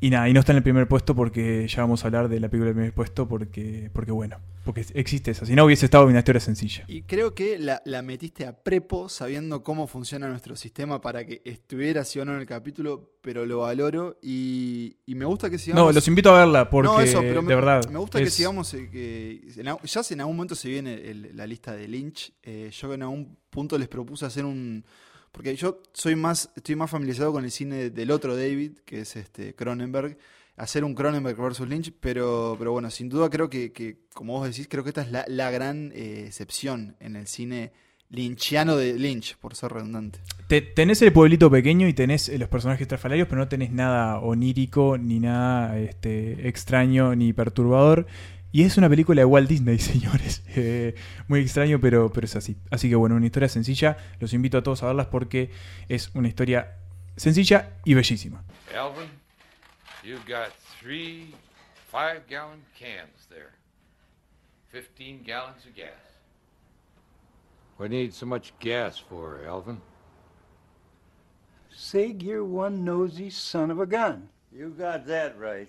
y nada, y no está en el primer puesto porque ya vamos a hablar de la película del primer puesto. Porque, porque bueno, porque existe esa. Si no hubiese estado una historia sencilla. Y creo que la, la metiste a prepo sabiendo cómo funciona nuestro sistema para que estuviera sí o no en el capítulo, pero lo valoro y, y me gusta que sigamos. No, los invito a verla porque No, eso, pero me, de verdad. Me gusta que sigamos. eh, que ya si en algún momento se viene el- la lista de Lynch, eh, yo en algún punto les propuse hacer un. Porque yo soy más, estoy más familiarizado con el cine del otro David, que es este Cronenberg. Hacer un Cronenberg versus Lynch, pero, pero bueno, sin duda creo que, que, como vos decís, creo que esta es la, la gran eh, excepción en el cine lynchiano de Lynch, por ser redundante. Te- tenés el pueblito pequeño y tenés eh, los personajes estrafalarios, pero no tenés nada onírico, ni nada este, extraño, ni perturbador. Y es una película de Walt Disney, señores. Eh, muy extraño, pero, pero es así. Así que bueno, una historia sencilla. Los invito a todos a verlas porque es una historia sencilla y bellísima. Alvin, you've got three five gallon cans there. 15 gallons of gas. What do you need so much gas for, Alvin? Sig, you're one nosy son of a gun. You got that right.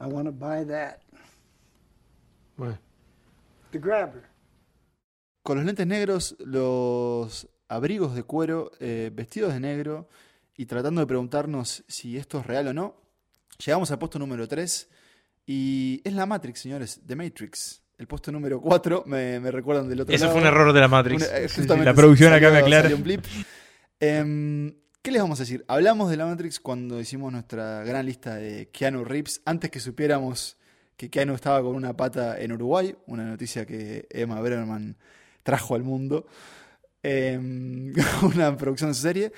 I want to buy that. What? The grabber. Con los lentes negros, los abrigos de cuero, eh, vestidos de negro y tratando de preguntarnos si esto es real o no, llegamos al puesto número 3 y es la Matrix, señores, The Matrix. El puesto número 4 me, me recuerdan del otro Eso lado. fue un error de la Matrix. Una- eh, Sí, sí, justamente la producción acá me salió- aclara. salió. Em, ¿Qué les vamos a decir? Hablamos de la Matrix cuando hicimos nuestra gran lista de Keanu Reeves, antes que supiéramos que Keanu estaba con una pata en Uruguay, una noticia que Emma Bergerman trajo al mundo, eh, una producción de su serie.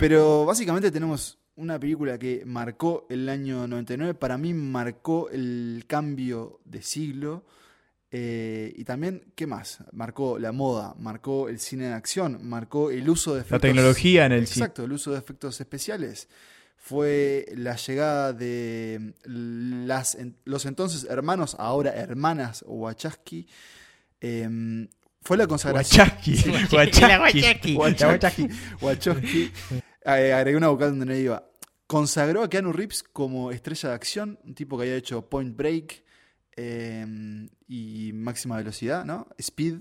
Pero básicamente tenemos una película que marcó el año 99, para mí marcó el cambio de siglo. eh, y también, ¿qué más? Marcó la moda, marcó el cine de acción, marcó el uso de efectos. tecnología en el cine. Exacto, el uso de efectos especiales. Fue la llegada de las, los entonces hermanos, ahora hermanas Wachowski. em, fue la consagración. Wachowski. Sí. Wachowski. La Wachowski. Wachowski. La Wachowski. Wachowski. Eh, agregué una vocal donde no iba. Consagró a Keanu Reeves como estrella de acción, un tipo que había hecho Point Break eh, y Máxima Velocidad, ¿no? Speed.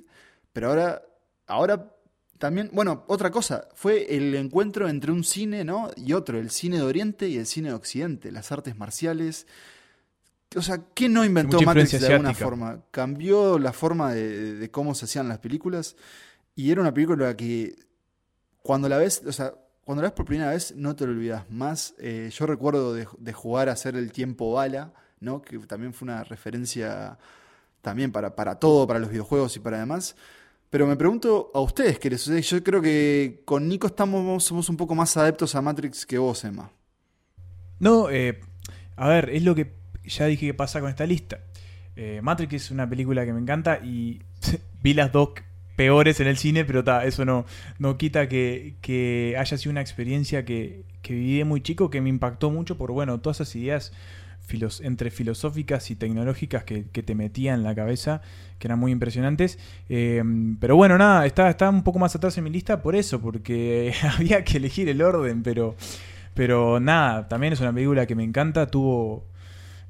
Pero ahora, ahora también, bueno, otra cosa, fue el encuentro entre un cine, ¿no? Y otro, el cine de Oriente y el cine de Occidente, las artes marciales. O sea, ¿qué no inventó Matrix de alguna forma? Cambió la forma de, de cómo se hacían las películas y era una película que cuando la ves, o sea, cuando la ves por primera vez no te lo olvidas más. Eh, yo recuerdo de, de jugar a hacer el tiempo bala, ¿no? Que también fue una referencia también para, para todo, para los videojuegos y para demás. Pero me pregunto a ustedes qué les sucede. Yo creo que con Nico estamos, somos un poco más adeptos a Matrix que vos, Emma. No, eh, a ver, es lo que ya dije que pasa con esta lista. Eh, Matrix es una película que me encanta y vi las dos peores en el cine, pero ta, eso no, no quita que, que haya sido una experiencia que, que viví muy chico, que me impactó mucho por, bueno, todas esas ideas entre filosóficas y tecnológicas que, que te metía en la cabeza, que eran muy impresionantes. Eh, pero bueno, nada, está, está un poco más atrás en mi lista por eso, porque había que elegir el orden, pero... Pero nada, también es una película que me encanta, tuvo,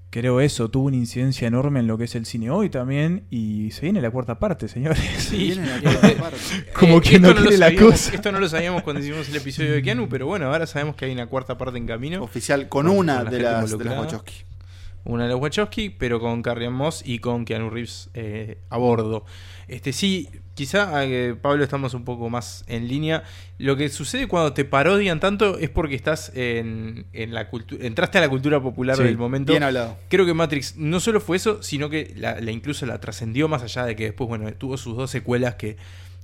creo eso, tuvo una incidencia enorme en lo que es el cine hoy también, y se viene la cuarta parte, señores. Sí. Viene la cuarta parte. Como Eh, que esto no lo quiere la sabíamos- cosa. Esto no lo sabíamos cuando hicimos el episodio de Keanu, pero bueno, ahora sabemos que hay una cuarta parte en camino. Oficial, con Con- una con la de, las, de las. Wachowski. Una de los Wachowski, pero con Carrie Ann Moss y con Keanu Reeves eh, a bordo. Este sí, quizá eh, Pablo estamos un poco más en línea. Lo que sucede cuando te parodian tanto es porque estás en, en la cultura, entraste a la cultura popular Sí, del momento. bien hablado. Creo que Matrix no solo fue eso, sino que la, la incluso la trascendió más allá de que después, bueno, tuvo sus dos secuelas que,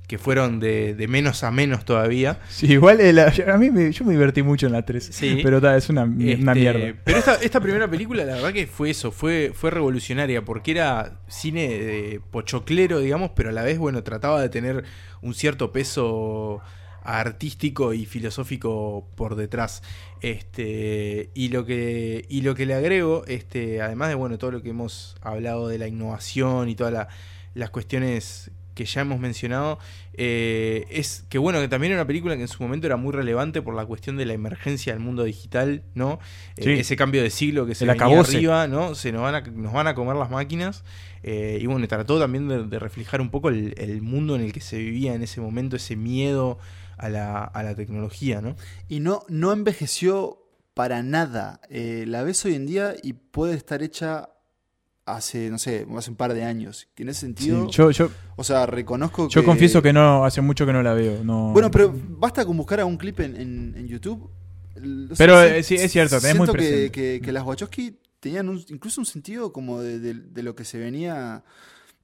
que fueron de, de menos a menos todavía. Sí, igual eh, la- a mí me- yo me divertí mucho en la 3, Sí. pero ta, es una, una Este, mierda. Pero esta, esta primera película, la verdad que fue eso, fue, fue revolucionaria, porque era cine de pochoclero, digamos, pero a la vez, bueno, trataba de tener un cierto peso artístico y filosófico por detrás. Este, y lo que, y lo que le agrego, este, además de bueno, todo lo que hemos hablado de la innovación y todas la- las cuestiones que ya hemos mencionado, eh, es que bueno, que también era una película que en su momento era muy relevante por la cuestión de la emergencia del mundo digital, ¿no? Eh, Sí. ese cambio de siglo que se El venía acabose. arriba, ¿no? Se nos van a, nos van a comer las máquinas. eh, y bueno, trató también de, de reflejar un poco el, el mundo en el que se vivía en ese momento, ese miedo a la, a la tecnología, ¿no? Y no, no envejeció para nada. Eh, la ves hoy en día y puede estar hecha hace, no sé, hace un par de años. Que en ese sentido. Sí, yo- yo- o sea, reconozco Yo que. confieso que no, hace mucho que no la veo. No, Bueno, pero basta con buscar algún clip en, en- en YouTube. O Pero, sea, eh, sí, es cierto, tenés muy siento que, presente. que, que las Wachowski tenían un- incluso un sentido como de, de- de lo que se venía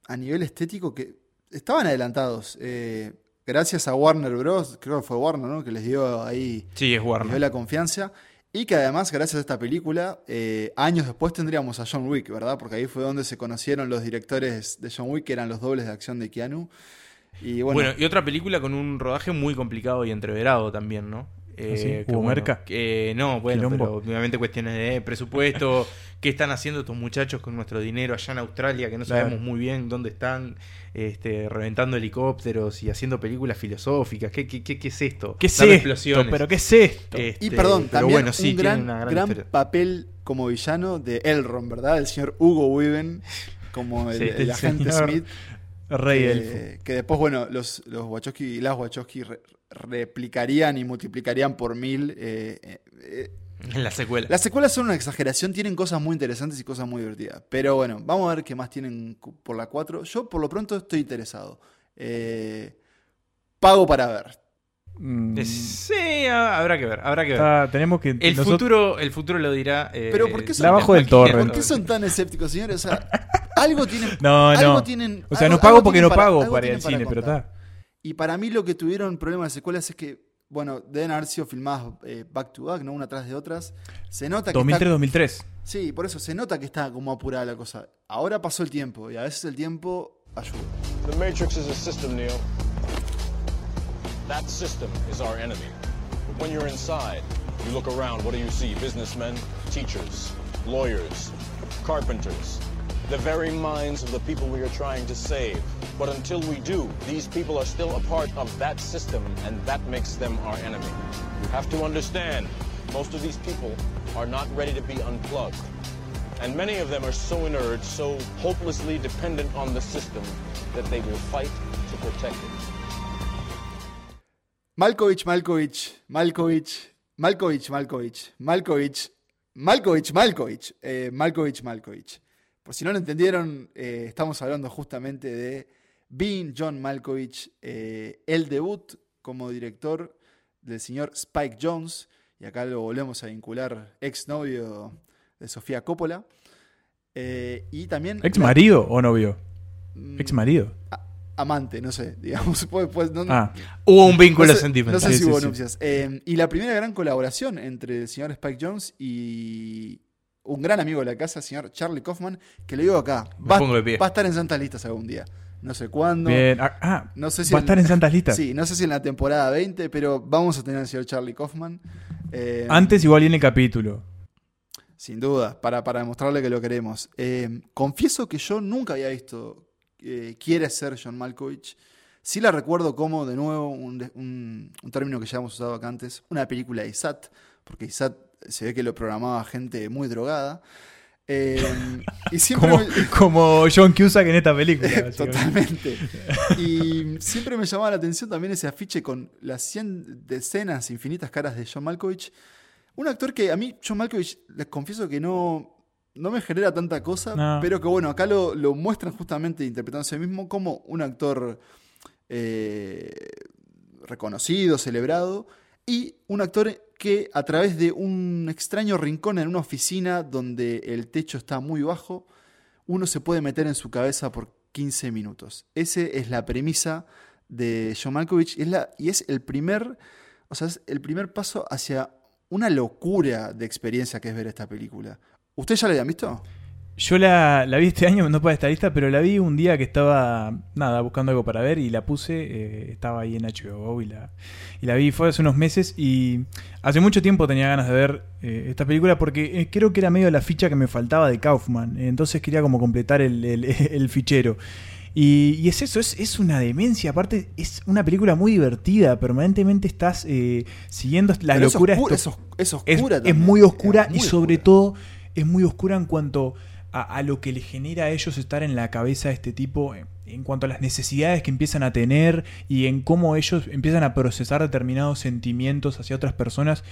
a nivel estético que estaban adelantados. Eh, gracias a Warner Bros., creo que fue Warner, ¿no? Que les dio ahí Sí, es Warner. les dio la confianza. Y que además, gracias a esta película, eh, años después tendríamos a John Wick, ¿verdad? Porque ahí fue donde se conocieron los directores de John Wick, que eran los dobles de acción de Keanu. Y bueno, Bueno, y otra película con un rodaje muy complicado y entreverado también, ¿no? Eh, ¿Ah, que ¿Hubo bueno, merca? no, bueno, pero obviamente cuestiones de presupuesto, qué están haciendo estos muchachos con nuestro dinero allá en Australia, que no sabemos muy bien dónde están, este, reventando helicópteros y haciendo películas filosóficas, ¿qué, qué, qué, qué es esto? ¿Qué es Dame esto? explosiones. ¿Pero qué es esto? Este, y perdón, pero también bueno, sí, un tiene gran, una gran gran papel como villano de Elrond, ¿verdad? El señor Hugo Weaven, como el, Sí, el el agente Smith. Rey Elfo. que después, bueno, los, los Wachowski y las Wachowski re- replicarían y multiplicarían por mil. eh, eh, eh, En la secuela. Las secuelas son una exageración, tienen cosas muy interesantes y cosas muy divertidas. Pero bueno, vamos a ver qué más tienen por la 4. Yo por lo pronto estoy interesado. Eh, pago para ver. Mm, Eh, Sí, ha- habrá que ver, habrá que ver. está- tenemos que. El nosotros- futuro, el futuro lo dirá. eh, Pero ¿por qué son, La bajo del ¿por torrent. qué son tan escépticos, señores? O sea, algo tienen. No, algo no. tienen- o sea, algo- no pago porque no pago para ir tienen al cine, pero está. Y para mí lo que tuvieron problemas de secuelas es que, bueno, deben haber sido filmadas eh, back to back, ¿no? Una tras de otras. Se nota que. está- 2003-2003. Sí, por eso se nota que está como apurada la cosa. Ahora pasó el tiempo y a veces el tiempo ayuda. The Matrix is a system, Neo. That system is our enemy. But when you're inside, you look around, what do you see? Businessmen, teachers, lawyers, carpenters. The very minds of the people we are trying to save. But until we do, these people are still a part of that system, and that makes them our enemy. You have to understand, most of these people are not ready to be unplugged. And many of them are so inert, so hopelessly dependent on the system, that they will fight to protect it. Malkovich, Malkovich, Malkovich, Malkovich, Malkovich, Malkovich, Malkovich, Malkovich, eh, Malkovich, Malkovich. Por si no lo entendieron, eh, estamos hablando justamente de Being John Malkovich, eh, el debut como director del señor Spike Jones, y acá lo volvemos a vincular, ex novio de Sofía Coppola, eh, y también... ¿Ex la- marido o novio? Mm, Ex marido. amante, no sé, digamos. Pues, pues, no- Ah. Hubo un vínculo no sé, sentimental. No sé Sí, si sí, hubo sí. nupcias. Eh, y la primera gran colaboración entre el señor Spike Jones y un gran amigo de la casa, el señor Charlie Kaufman, que le digo acá, va, va a estar en Santas Listas algún día. No sé cuándo. Bien. Ah, ah, No sé si va a estar en Santas Listas. Sí, no sé si en la temporada 20, pero vamos a tener al señor Charlie Kaufman. Eh, Antes igual viene el capítulo. Sin duda, para, para demostrarle que lo queremos. Eh, confieso que yo nunca había visto eh, Quiere ser John Malkovich. Sí la recuerdo como, de nuevo, un, un- un término que ya hemos usado acá antes, una película de ISAT, porque ISAT se ve que lo programaba gente muy drogada. Eh, y siempre Como, me- como John Cusack en esta película. Totalmente. Y siempre me llamaba la atención también ese afiche con las 100 decenas, infinitas caras de John Malkovich. Un actor que a mí, John Malkovich, les confieso que no, no me genera tanta cosa, No. pero que bueno, acá lo, lo muestran justamente sí mismo como un actor eh, reconocido, celebrado, y un actor que a través de un extraño rincón en una oficina donde el techo está muy bajo, uno se puede meter en su cabeza por 15 minutos. Esa es la premisa de John Malkovich y es, la, y es el primer, o sea, es el primer paso hacia una locura de experiencia que es ver esta película. ¿Ustedes ya la habían visto? Yo la, la vi este año, no para esta lista, pero la vi un día que estaba, nada, buscando algo para ver y la puse, eh, estaba ahí en HBO y la, y la vi, fue hace unos meses y hace mucho tiempo tenía ganas de ver eh, esta película porque eh, creo que era medio la ficha que me faltaba de Kaufman, entonces quería como completar el, el- el fichero. Y, y es eso, es, es una demencia, aparte es una película muy divertida, permanentemente estás eh, siguiendo las Pero es locuras. oscura- es os- es es, oscura es también, muy oscura es muy y sobre todo es muy oscura en cuanto a, lo que le genera a ellos estar en la cabeza de este tipo, en, en cuanto a las necesidades que empiezan a tener y en cómo ellos empiezan a procesar determinados sentimientos hacia otras personas.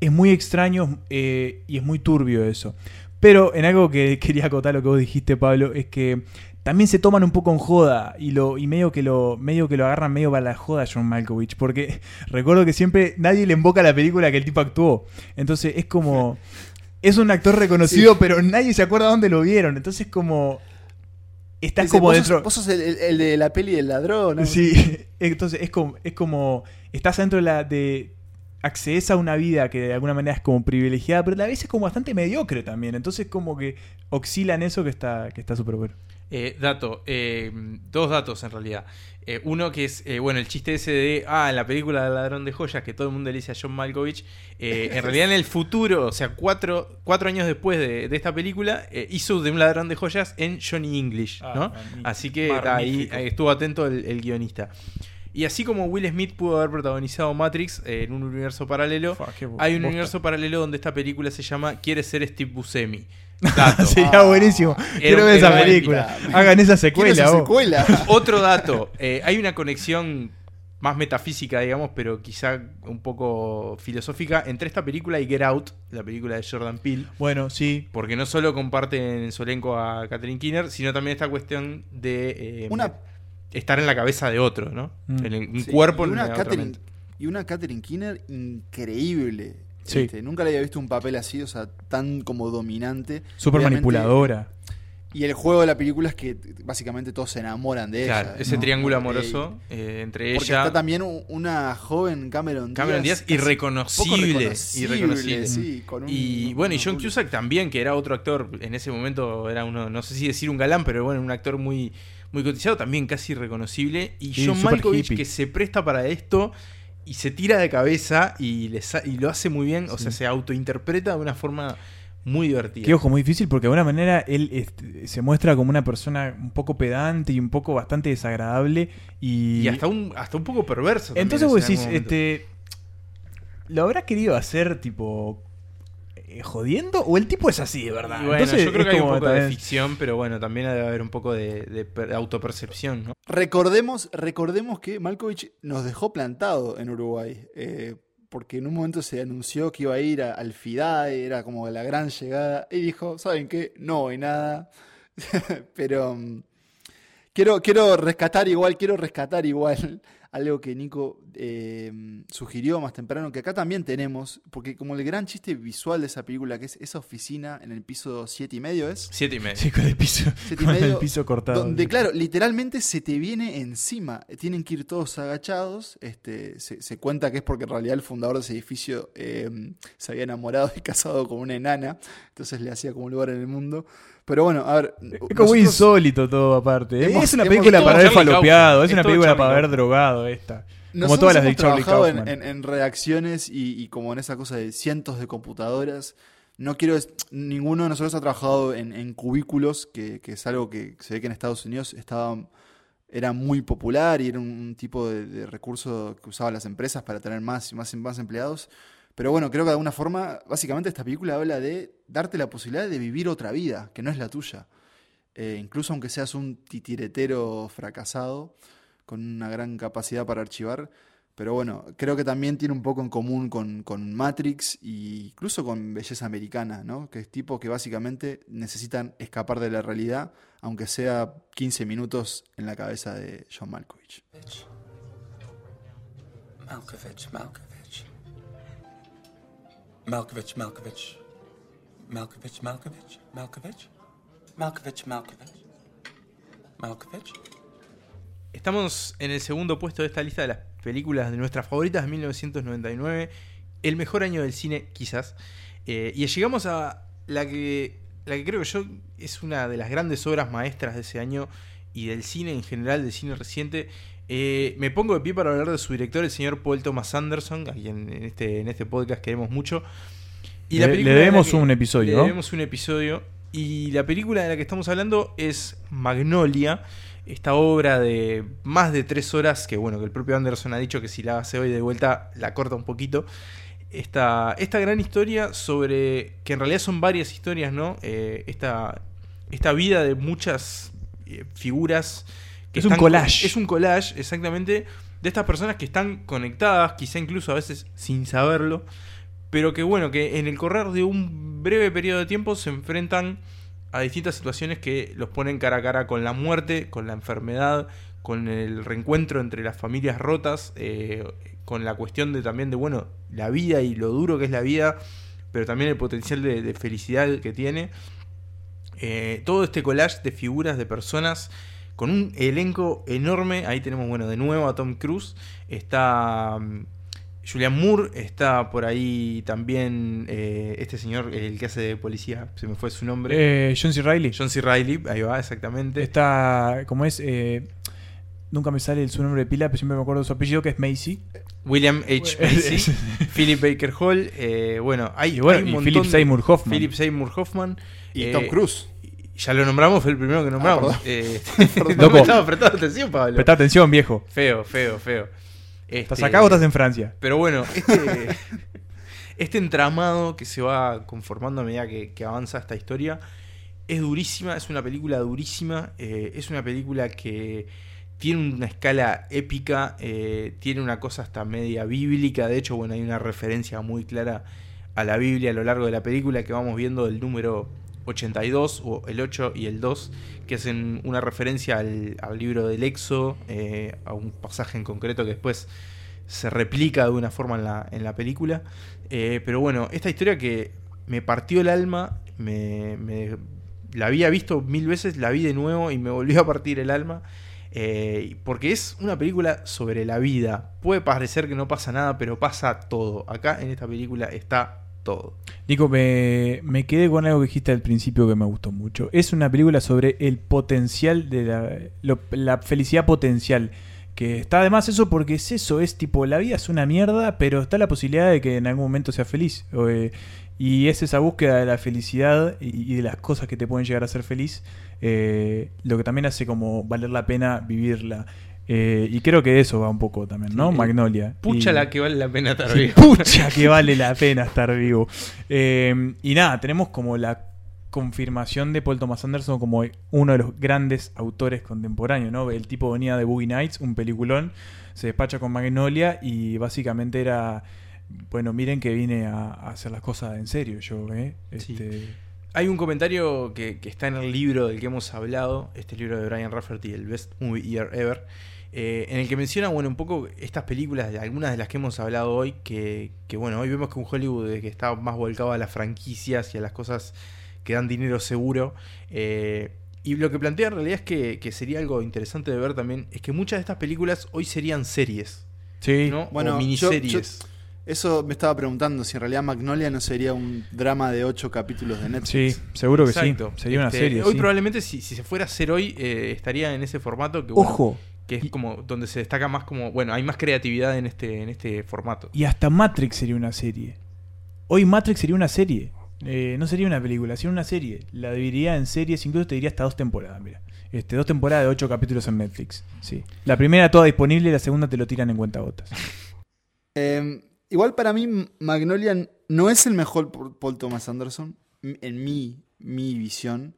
Es muy extraño eh, y es muy turbio eso. Pero en algo que quería acotar lo que vos dijiste, Pablo, es que también se toman un poco en joda y lo y medio que lo medio que lo agarran medio para la joda a John Malkovich porque recuerdo que siempre nadie le invoca la película que el tipo actuó entonces es como es un actor reconocido Sí. pero nadie se acuerda dónde lo vieron entonces como estás Dice, como vos dentro Sos, vos sos el, el- el de la peli del ladrón. ¿no? Sí, entonces es como, es como estás dentro de la de accedes a una vida que de alguna manera es como privilegiada, pero a la vez es como bastante mediocre también. Entonces como que oscila en eso que está que está súper bueno. Eh, dato, eh, dos datos en realidad. Eh, uno que es, eh, bueno, el chiste ese de, ah, en la película del ladrón de joyas que todo el mundo le dice a John Malkovich, en realidad en el futuro, o sea, cuatro, cuatro años después de, de esta película, hizo de un ladrón de joyas en Johnny English, Ah, ¿no? Así que ahí, estuvo atento el, el guionista. Y así como Will Smith pudo haber protagonizado Matrix eh, en un universo paralelo, Fua, hay un bosta. universo paralelo donde esta película se llama Quiere ser Steve Buscemi. Dato. Sería buenísimo. Era Quiero ver esa película. Hagan esa secuela. esa secuela. Otro dato, eh, hay una conexión más metafísica, digamos, pero quizá un poco filosófica entre esta película y Get Out, la película de Jordan Peele. Bueno, sí. Porque no solo comparten en su elenco a Catherine Keener, sino también esta cuestión de eh, Una- estar en la cabeza de otro, ¿no? Mm. En el- un Sí, cuerpo y en una la otra Catherine, mente. y una Catherine Keener increíble. Sí. Este, nunca le había visto un papel así, o sea, tan como dominante. Súper manipuladora. Y el juego de la película es que básicamente todos se enamoran de Claro, ella. ese ¿no? triángulo amoroso eh, entre Porque ella. está también una joven Cameron Díaz. Cameron Díaz irreconocible, irreconocible. sí, con un- y bueno, y un- John Cusack también, que era otro actor, en ese momento era uno, no sé si decir un galán, pero bueno, un actor muy, muy cotizado, también casi irreconocible. Y John Malkovich, hippie. que se presta para esto y se tira de cabeza y, le sa- y lo hace muy bien, o sea, se autointerpreta de una forma muy divertida. Qué ojo, muy difícil porque de alguna manera él este, se muestra como una persona un poco pedante y un poco bastante desagradable y... Y hasta un, hasta un poco perverso. Entonces en vos decís, este... ¿Lo habrá querido hacer tipo... jodiendo? ¿O el tipo es así de verdad? Bueno, Entonces, yo creo es que hay un poco de ficción, pero bueno, también debe haber un poco de, de per- autopercepción, ¿no? Recordemos, recordemos que Malkovich nos dejó plantado en Uruguay. eh, porque en un momento se anunció que iba a ir a- al FIDAE, era como la gran llegada. Y dijo, ¿saben qué? No hay nada. Pero mm, quiero, quiero rescatar igual, quiero rescatar igual algo que Nico eh, sugirió más temprano, que acá también tenemos, porque como el gran chiste visual de esa película, que es esa oficina en el piso siete y medio, ¿es? Siete y medio. Sí, con el piso, Siete y con el medio, piso cortado. Donde, claro, literalmente se te viene encima. Tienen que ir todos agachados. Este, se, se cuenta que es porque en realidad el fundador de ese edificio eh, se había enamorado y casado con una enana. Entonces le hacía como un lugar en el mundo. Pero bueno, a ver. Es como nosotros- insólito todo aparte. Hemos- es una película para Charlie falopeado, es es una película Charlie para haber Kaufman. drogado esta. Como todas las de hemos Charlie trabajado en, en- en reacciones y, y como en esa cosa de cientos de computadoras. No quiero. Ninguno de nosotros ha trabajado en, en cubículos, que, que es algo que se ve que en Estados Unidos estaba, era muy popular y era un, un tipo de, de recurso que usaban las empresas para tener más y más, y más empleados. Pero bueno, creo que de alguna forma, básicamente esta película habla de darte la posibilidad de vivir otra vida, que no es la tuya. Eh, incluso aunque seas un titiretero fracasado, con una gran capacidad para archivar. Pero bueno, creo que también tiene un poco en común con, Matrix e incluso con Belleza Americana, ¿no? Que es tipo que básicamente necesitan escapar de la realidad, aunque sea 15 minutos en la cabeza de John Malkovich. Malkovich, Malkovich. Malkovich, Malkovich. Malkovich, Malkovich, Malkovich. Malkovich, Malkovich. Malkovich. Estamos en el segundo puesto de esta lista de las películas de nuestras favoritas de 1999. El mejor año del cine, quizás. Eh, y llegamos a la que, la que creo yo es una de las grandes obras maestras de ese año y del cine en general, del cine reciente. Eh, me pongo de pie para hablar de su director, el señor Paul Thomas Anderson, a quien en este, en este podcast queremos mucho. Le- le película de la debemos que- un episodio, Le ¿no? debemos un episodio. Y la película de la que estamos hablando es Magnolia. Esta obra de más de tres horas, que bueno, que el propio Anderson ha dicho que si la hace hoy de vuelta la corta un poquito. Esta, esta gran historia sobre, que en realidad son varias historias, ¿no? Eh, esta, esta vida de muchas eh, figuras. Que Es un collage. Es un collage, exactamente, de estas personas que están conectadas, quizá incluso a veces sin saberlo, pero que bueno, que en el correr de un breve periodo de tiempo se enfrentan a distintas situaciones que los ponen cara a cara con la muerte, con la enfermedad, con el reencuentro entre las familias rotas, eh, con la cuestión de también de, bueno, la vida y lo duro que es la vida, pero también el potencial de, de felicidad que tiene. Eh, todo este collage de figuras de personas con un elenco enorme. Ahí tenemos, bueno, de nuevo a Tom Cruise. Está mm, Julian Moore. Está por ahí también eh, este señor, el que hace de policía. Se me fue su nombre. Eh, John C. Reilly. John C. Reilly, ahí va, exactamente. Está, como es, eh, nunca me sale el- su nombre de pila, pero siempre me acuerdo de su apellido, que es Macy. William H. Macy, Philip Baker Hall, eh, bueno, hay, bueno, hay un y montón Philip Seymour Hoffman. Philip Seymour Hoffman. Y eh, Tom Cruise. Ya lo nombramos, fue el primero que nombramos. perdón. Eh, Perdón. no Loco. me estaba prestando atención, Pablo. Presta atención, viejo. Feo, feo, feo. ¿Estás Este, acá o estás en Francia? Pero bueno, este, este entramado que se va conformando a medida que, que avanza esta historia es durísima, es una película durísima, eh, es una película que tiene una escala épica, eh, tiene una cosa hasta media bíblica, de hecho, bueno, hay una referencia muy clara a la Biblia a lo largo de la película que vamos viendo del número 82 o el 8 y el 2 que hacen una referencia al, libro del Éxodo, eh, a un pasaje en concreto que después se replica de una forma en la, en la película. Eh, pero bueno, esta historia que me partió el alma, me, me- la había visto mil veces, la vi de nuevo y me volvió a partir el alma. eh, porque es una película sobre la vida. Puede parecer que no pasa nada, pero pasa todo. Acá en esta película está todo. Nico, me, quedé con algo que dijiste al principio que me gustó mucho. Es una película sobre el potencial de la, la felicidad potencial. Que está además eso porque es eso, es tipo, la vida es una mierda, pero está la posibilidad de que en algún momento sea feliz. Eh, y es esa búsqueda de la felicidad y, y de las cosas que te pueden llegar a ser feliz, eh, lo que también hace como valer la pena vivirla. Eh, y creo que eso va un poco también, ¿no? Sí, Magnolia. pucha Y- la que vale la pena estar Sí, vivo. Pucha que vale la pena estar vivo. Eh, y nada, tenemos como la confirmación de Paul Thomas Anderson como uno de los grandes autores contemporáneos, ¿no? El tipo venía de Boogie Nights, un peliculón, se despacha con Magnolia y básicamente era, bueno, miren que vine a, a hacer las cosas en serio yo, ¿eh? Este, Hay un comentario que, que está en el libro del que hemos hablado, este libro de Brian Rafferty, el Best Movie Year Ever, eh, en el que menciona, bueno, un poco estas películas, algunas de las que hemos hablado hoy, que, que, bueno, hoy vemos que un Hollywood que está más volcado a las franquicias y a las cosas que dan dinero seguro. eh, y lo que plantea en realidad es que, que sería algo interesante de ver también, es que muchas de estas películas hoy serían series. Sí. ¿no? Bueno, o miniseries. yo- eso me estaba preguntando si en realidad Magnolia no sería un drama de ocho capítulos de Netflix. Sí, seguro que Exacto. sí. Sería una Este, serie. Hoy sí. probablemente si, si se fuera a hacer hoy eh, estaría en ese formato que bueno, Ojo. Que es como donde se destaca más como bueno hay más creatividad en este en este formato. Y hasta Matrix sería una serie. Hoy Matrix sería una serie. Eh, no sería una película, sería una serie. La dividiría en series, incluso te diría hasta dos temporadas, mira. Este, dos temporadas de ocho capítulos en Netflix. Sí. La primera toda disponible y la segunda te lo tiran en cuentagotas. Eh, igual para mí Magnolia no es el mejor Paul Paul Thomas Anderson, en mi, mi visión.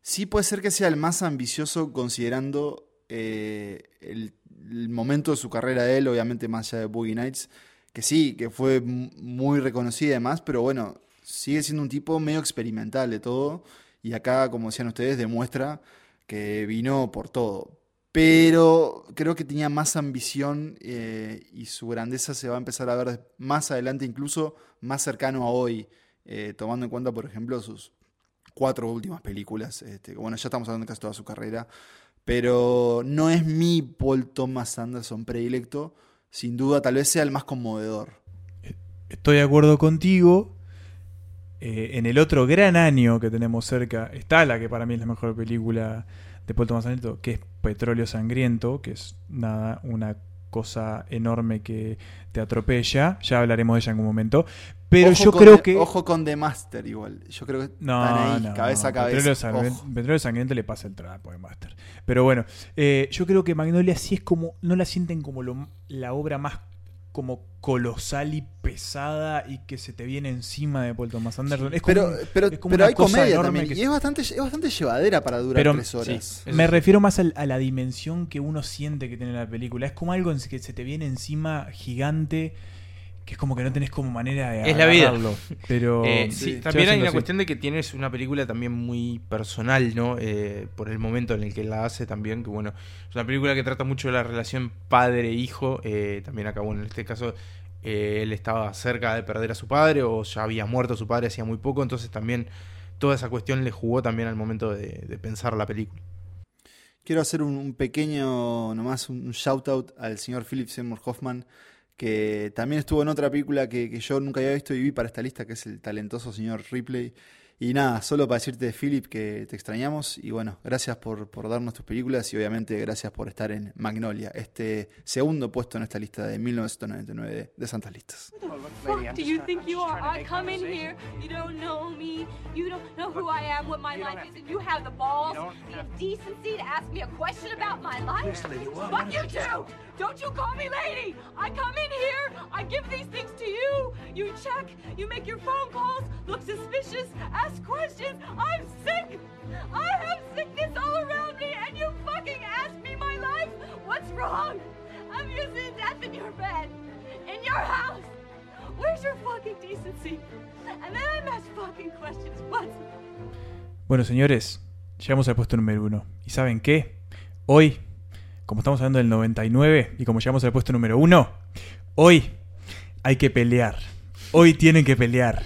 Sí puede ser que sea el más ambicioso considerando eh, el, momento de su carrera de él, obviamente más allá de Boogie Nights, que sí, que fue muy reconocida y demás, pero bueno, sigue siendo un tipo medio experimental de todo. Y acá, como decían ustedes, demuestra que vino por todo. Pero creo que tenía más ambición eh, y su grandeza se va a empezar a ver más adelante, incluso más cercano a hoy, eh, tomando en cuenta, por ejemplo, sus cuatro últimas películas. Este, bueno, ya estamos hablando casi toda su carrera. Pero no es mi Paul Thomas Anderson predilecto. Sin duda, tal vez sea el más conmovedor. Estoy de acuerdo contigo. Eh, en el otro gran año que tenemos cerca está la que para mí es la mejor película de Paul Thomas Anderson, que es Petróleo Sangriento, que es nada, una cosa enorme que te atropella. Ya hablaremos de ella en un momento. Pero Ojo yo con creo The- que. Ojo con The Master igual. Yo creo que No, están ahí, no, cabeza a cabeza. Petróleo, Sangriento. Petróleo Sangriento le pasa el trapo de Master. Pero bueno, eh, yo creo que Magnolia sí es como. No la sienten como lo- la obra más como colosal y pesada y que se te viene encima de Paul Thomas Anderson. Es como Pero, pero, es como pero una hay cosa comedia también. que Y es bastante, es bastante llevadera para durar pero tres horas. me refiero más al- a, la dimensión que uno siente que tiene la película. Es como algo en que se te viene encima gigante, que es como que no tenés como manera de Es la vida. Pero Eh, sí, también hay una así. cuestión de que tienes una película también muy personal, ¿no? Eh, por el momento en el que la hace también, que bueno, es una película que trata mucho de la relación padre-hijo. eh, también acabó en este caso, eh, él estaba cerca de perder a su padre o ya había muerto su padre hacía muy poco, entonces también toda esa cuestión le jugó también al momento de, de pensar la película. Quiero hacer un, un pequeño, nomás un shout out al señor Philip Seymour Hoffman, que también estuvo en otra película que, yo nunca había visto y vi para esta lista, que es el talentoso señor Ripley. Y nada, solo para decirte, Philip, que te extrañamos. Y bueno, gracias por, por darnos tus películas y obviamente gracias por estar en Magnolia, este segundo puesto en esta lista de 1999 de, de Santas Listas. Don't you call me lady! I come in here, I give these things to you, you check, you make your phone calls, look suspicious, ask questions. I'm sick! I have sickness all around me, and you fucking ask me my life? What's wrong? I'm using death in your bed, in your house. Where's your fucking decency? And then I'm asked fucking questions. What? Bueno, señores, llegamos al puesto número uno. ¿Y saben qué? Hoy, como estamos hablando del 99 y como llegamos al puesto número uno, Hoy hay que pelear. Hoy tienen que pelear.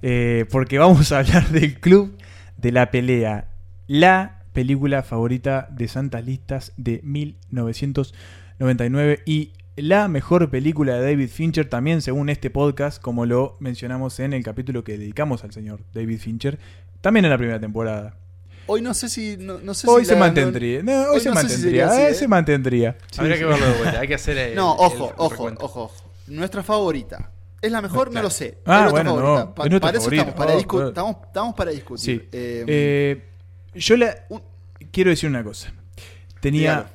Eh, porque vamos a hablar del Club de la Pelea. La película favorita de Santas Listas de 1999 y la mejor película de David Fincher también según este podcast, como lo mencionamos en el capítulo que dedicamos al señor David Fincher, también en la primera temporada. Hoy no sé si. No, no sé Hoy si se la- mantendría. No, hoy se no si mantendría. así, eh. Se mantendría. Habría Sí, que verlo de vuelta, hay que hacer el- No, ojo, el ojo, ojo, ojo. Nuestra favorita. ¿Es la mejor? No lo sé. Ah, es nuestra bueno, no, favorita. Pa- es nuestra para eso favorita. estamos, para, Oh, discu- estamos, estamos para discutir. Sí. Eh, Eh, yo la, quiero decir una cosa. Tenía Dígalo.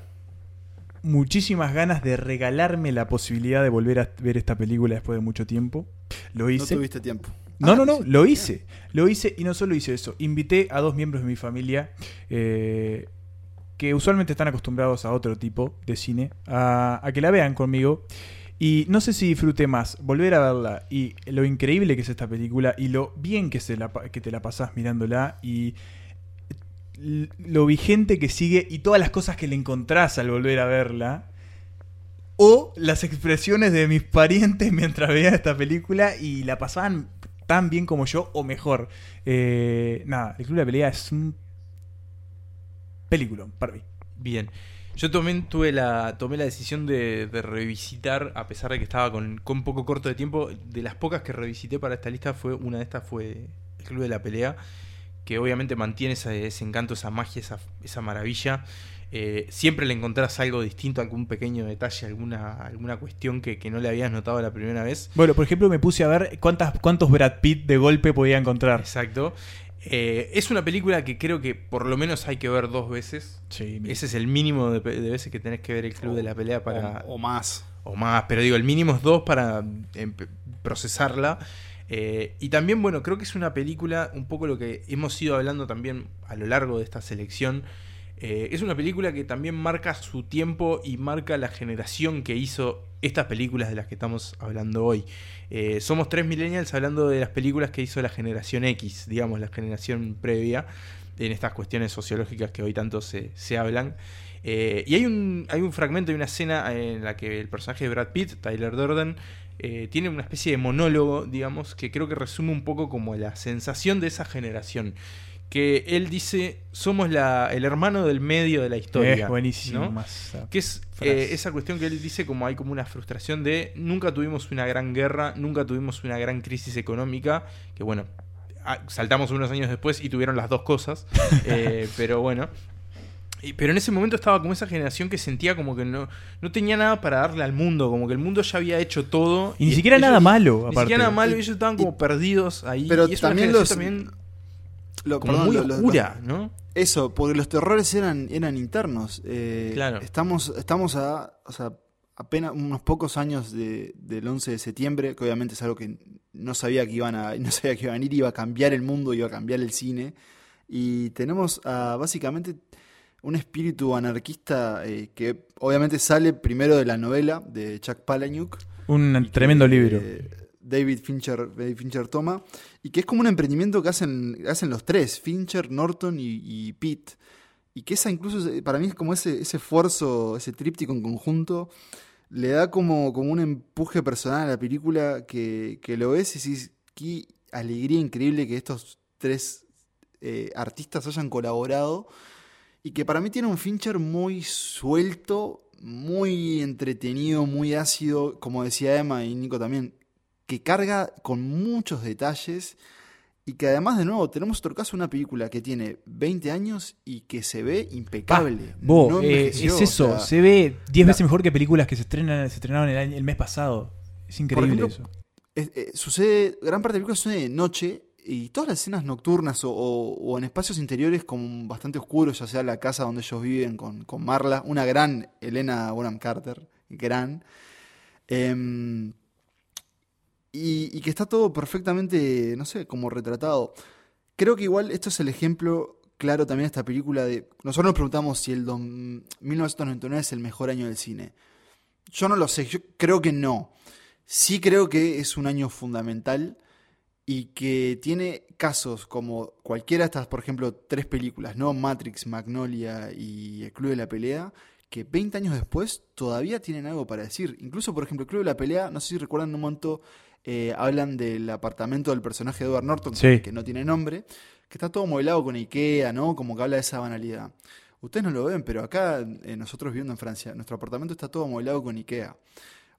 muchísimas ganas de regalarme la posibilidad de volver a ver esta película después de mucho tiempo. Lo no hice. tuviste tiempo. No, Ah, no, no, sí. lo hice. Lo hice y no solo hice eso. Invité a dos miembros de mi familia eh, que usualmente están acostumbrados a otro tipo de cine a, a que la vean conmigo. Y no sé si disfruté más volver a verla y lo increíble que es esta película y lo bien que, se la, que te la pasás mirándola y lo vigente que sigue y todas las cosas que le encontrás al volver a verla. O las expresiones de mis parientes mientras veían esta película y la pasaban tan bien como yo o mejor. Eh, nada, el Club de la Pelea es un película para mí. Bien. Yo también tuve la, tomé la decisión de, de revisitar, a pesar de que estaba con, con poco corto de tiempo, de las pocas que revisité para esta lista, fue una de estas fue El Club de la Pelea, que obviamente mantiene ese, ese encanto, esa magia, esa, esa maravilla. Eh, siempre le encontrás algo distinto, algún pequeño detalle, alguna, alguna cuestión que, que no le habías notado la primera vez. Bueno, por ejemplo, me puse a ver cuántas, cuántos Brad Pitt de golpe podía encontrar. Exacto. Eh, es una película que creo que por lo menos hay que ver dos veces. Ese es el mínimo de, veces que tenés que ver el Club de la Pelea para... O, o más. O más, pero digo, el mínimo es dos para empe- procesarla. Eh, y también, bueno, creo que es una película, un poco lo que hemos ido hablando también a lo largo de esta selección. Eh, es una película que también marca su tiempo y marca la generación que hizo estas películas de las que estamos hablando hoy. Eh, somos tres millennials hablando de las películas que hizo la generación X, digamos, la generación previa, en estas cuestiones sociológicas que hoy tanto se, se hablan. Eh, y hay un, hay un fragmento, hay una escena en la que el personaje de Brad Pitt, Tyler Durden, tiene una especie de monólogo, digamos, que creo que resume un poco como la sensación de esa generación. Que él dice, somos la, el hermano del medio de la historia. Es buenísimo, ¿no? más esa Que es eh, esa cuestión que él dice como hay como una frustración de nunca tuvimos una gran guerra, nunca tuvimos una gran crisis económica, que bueno, saltamos unos años después y tuvieron las dos cosas, eh, pero bueno. Y- pero en ese momento estaba como esa generación que sentía como que no, no tenía nada para darle al mundo, como que el mundo ya había hecho todo. Y ni siquiera nada malo, Ni aparte. siquiera nada malo, Y- ellos estaban como perdidos ahí. Pero y también los- también Lo- como perdón, muy lo- oscura, lo- ¿no? Eso, porque los terrores eran, eran internos. eh, Claro. Estamos, estamos a, o sea, apenas unos pocos años de- del 11 de septiembre, que obviamente es algo que no sabía que iban a, no sabía que iban a ir, iba a cambiar el mundo, iba a cambiar el cine. Y tenemos a, básicamente un espíritu anarquista eh, que obviamente sale primero de la novela de Chuck Palahniuk. Un y que, tremendo libro. eh, David Fincher, David Fincher toma, y que es como un emprendimiento que hacen, hacen los tres, Fincher, Norton y, y Pitt, y que esa incluso, para mí es como ese, ese esfuerzo, ese tríptico en conjunto, le da como, como un empuje personal a la película que, que lo ves y decís, qué alegría increíble que estos tres eh, artistas hayan colaborado, y que para mí tiene un Fincher muy suelto, muy entretenido, muy ácido, como decía Emma y Nico también, que carga con muchos detalles y que además de nuevo tenemos otro caso, una película que tiene 20 años y que se ve impecable. No eh, es eso, o sea, se ve 10 la- veces mejor que películas que se estrenan se estrenaron el, año- el mes pasado. Es increíble ejemplo, eso. es- eh, sucede, gran parte de la película sucede de noche y todas las escenas nocturnas o, o- o en espacios interiores como bastante oscuros, ya sea la casa donde ellos viven con, con Marla, una gran Elena Bonham Carter, gran. Em, y, y que está todo perfectamente, no sé, como retratado. Creo que igual esto es el ejemplo claro también de esta película de... Nosotros nos preguntamos si el don- 1999 es el mejor año del cine. Yo no lo sé, yo creo que no. Sí creo que es un año fundamental y que tiene casos como cualquiera de estas, por ejemplo, tres películas, ¿no? Matrix, Magnolia y El Club de la Pelea, que 20 años después todavía tienen algo para decir. Incluso, por ejemplo, el Club de la Pelea, no sé si recuerdan un momento, eh, hablan del apartamento del personaje de Edward Norton, Sí. que no tiene nombre, que está todo modelado con Ikea, ¿no? Como que habla de esa banalidad. Ustedes no lo ven, pero acá, eh, nosotros viviendo en Francia, nuestro apartamento está todo modelado con Ikea.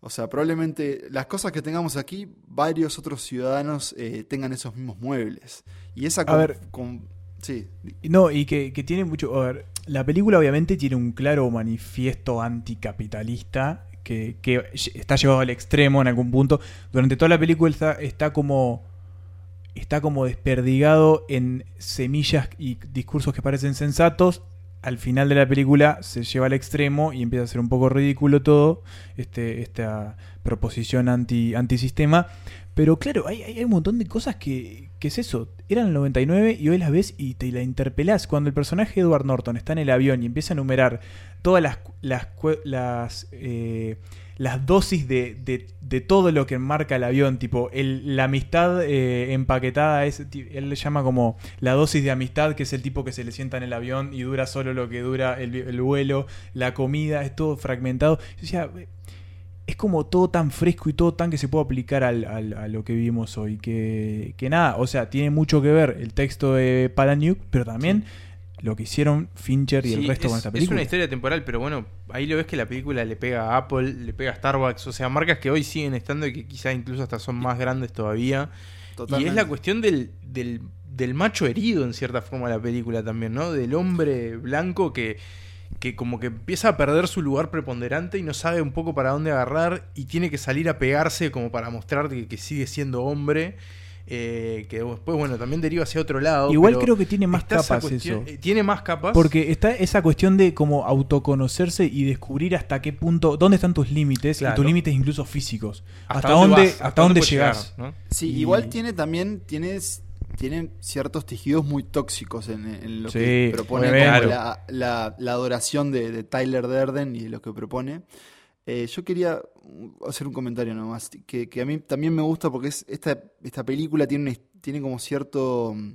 O sea, probablemente las cosas que tengamos aquí, varios otros ciudadanos eh, tengan esos mismos muebles. Y esa... A con- ver. con- sí, No, y que, que tiene mucho. A ver, la película obviamente tiene un claro manifiesto anticapitalista que, está llevado al extremo en algún punto. Durante toda la película está, está como. Está como desperdigado en semillas y discursos que parecen sensatos. Al final de la película se lleva al extremo y empieza a ser un poco ridículo todo. Este, esta proposición anti, antisistema. Pero claro, hay, hay un montón de cosas que, que es eso. Eran el 99 y hoy las ves y te la interpelás. Cuando el personaje de Edward Norton está en el avión y empieza a enumerar todas las, las, eh, las dosis de, de- de todo lo que enmarca el avión, tipo el- la amistad eh, empaquetada, es, él le llama como la dosis de amistad, que es el tipo que se le sienta en el avión y dura solo lo que dura el, el vuelo, la comida, es todo fragmentado. Yo decía, es como todo tan fresco y todo tan que se puede aplicar al- al- a lo que vivimos hoy. Que, que nada, o sea, tiene mucho que ver el texto de Palahniuk, pero también lo que hicieron Fincher y el resto es, con esta es una historia temporal, pero bueno, ahí lo ves que la película le pega a Apple, le pega a Starbucks, o sea, marcas que hoy siguen estando y que quizás incluso hasta son más grandes todavía. Y Totalmente. es la cuestión del, del, del macho herido en cierta forma la película también, ¿no? Del hombre blanco que, que como que empieza a perder su lugar preponderante y no sabe un poco para dónde agarrar y tiene que salir a pegarse como para mostrar que, que sigue siendo hombre. Eh, que después, bueno, también deriva hacia otro lado. Igual pero creo que tiene más capas cuestión- eso. eh, Tiene más capas. Porque está esa cuestión de como autoconocerse y descubrir hasta qué punto, dónde están tus límites, y tus límites incluso físicos. Hasta Hasta, dónde dónde, vas, hasta, hasta dónde llegás. llegar, ¿no? Sí, Y- igual tiene también tienes, tiene ciertos tejidos muy tóxicos en, en lo Sí, que propone la, la- la adoración de, de Tyler Derden y lo que propone. Eh, yo quería hacer un comentario nomás, que, que a mí también me gusta porque es, esta, esta película tiene, tiene como cierto... mm,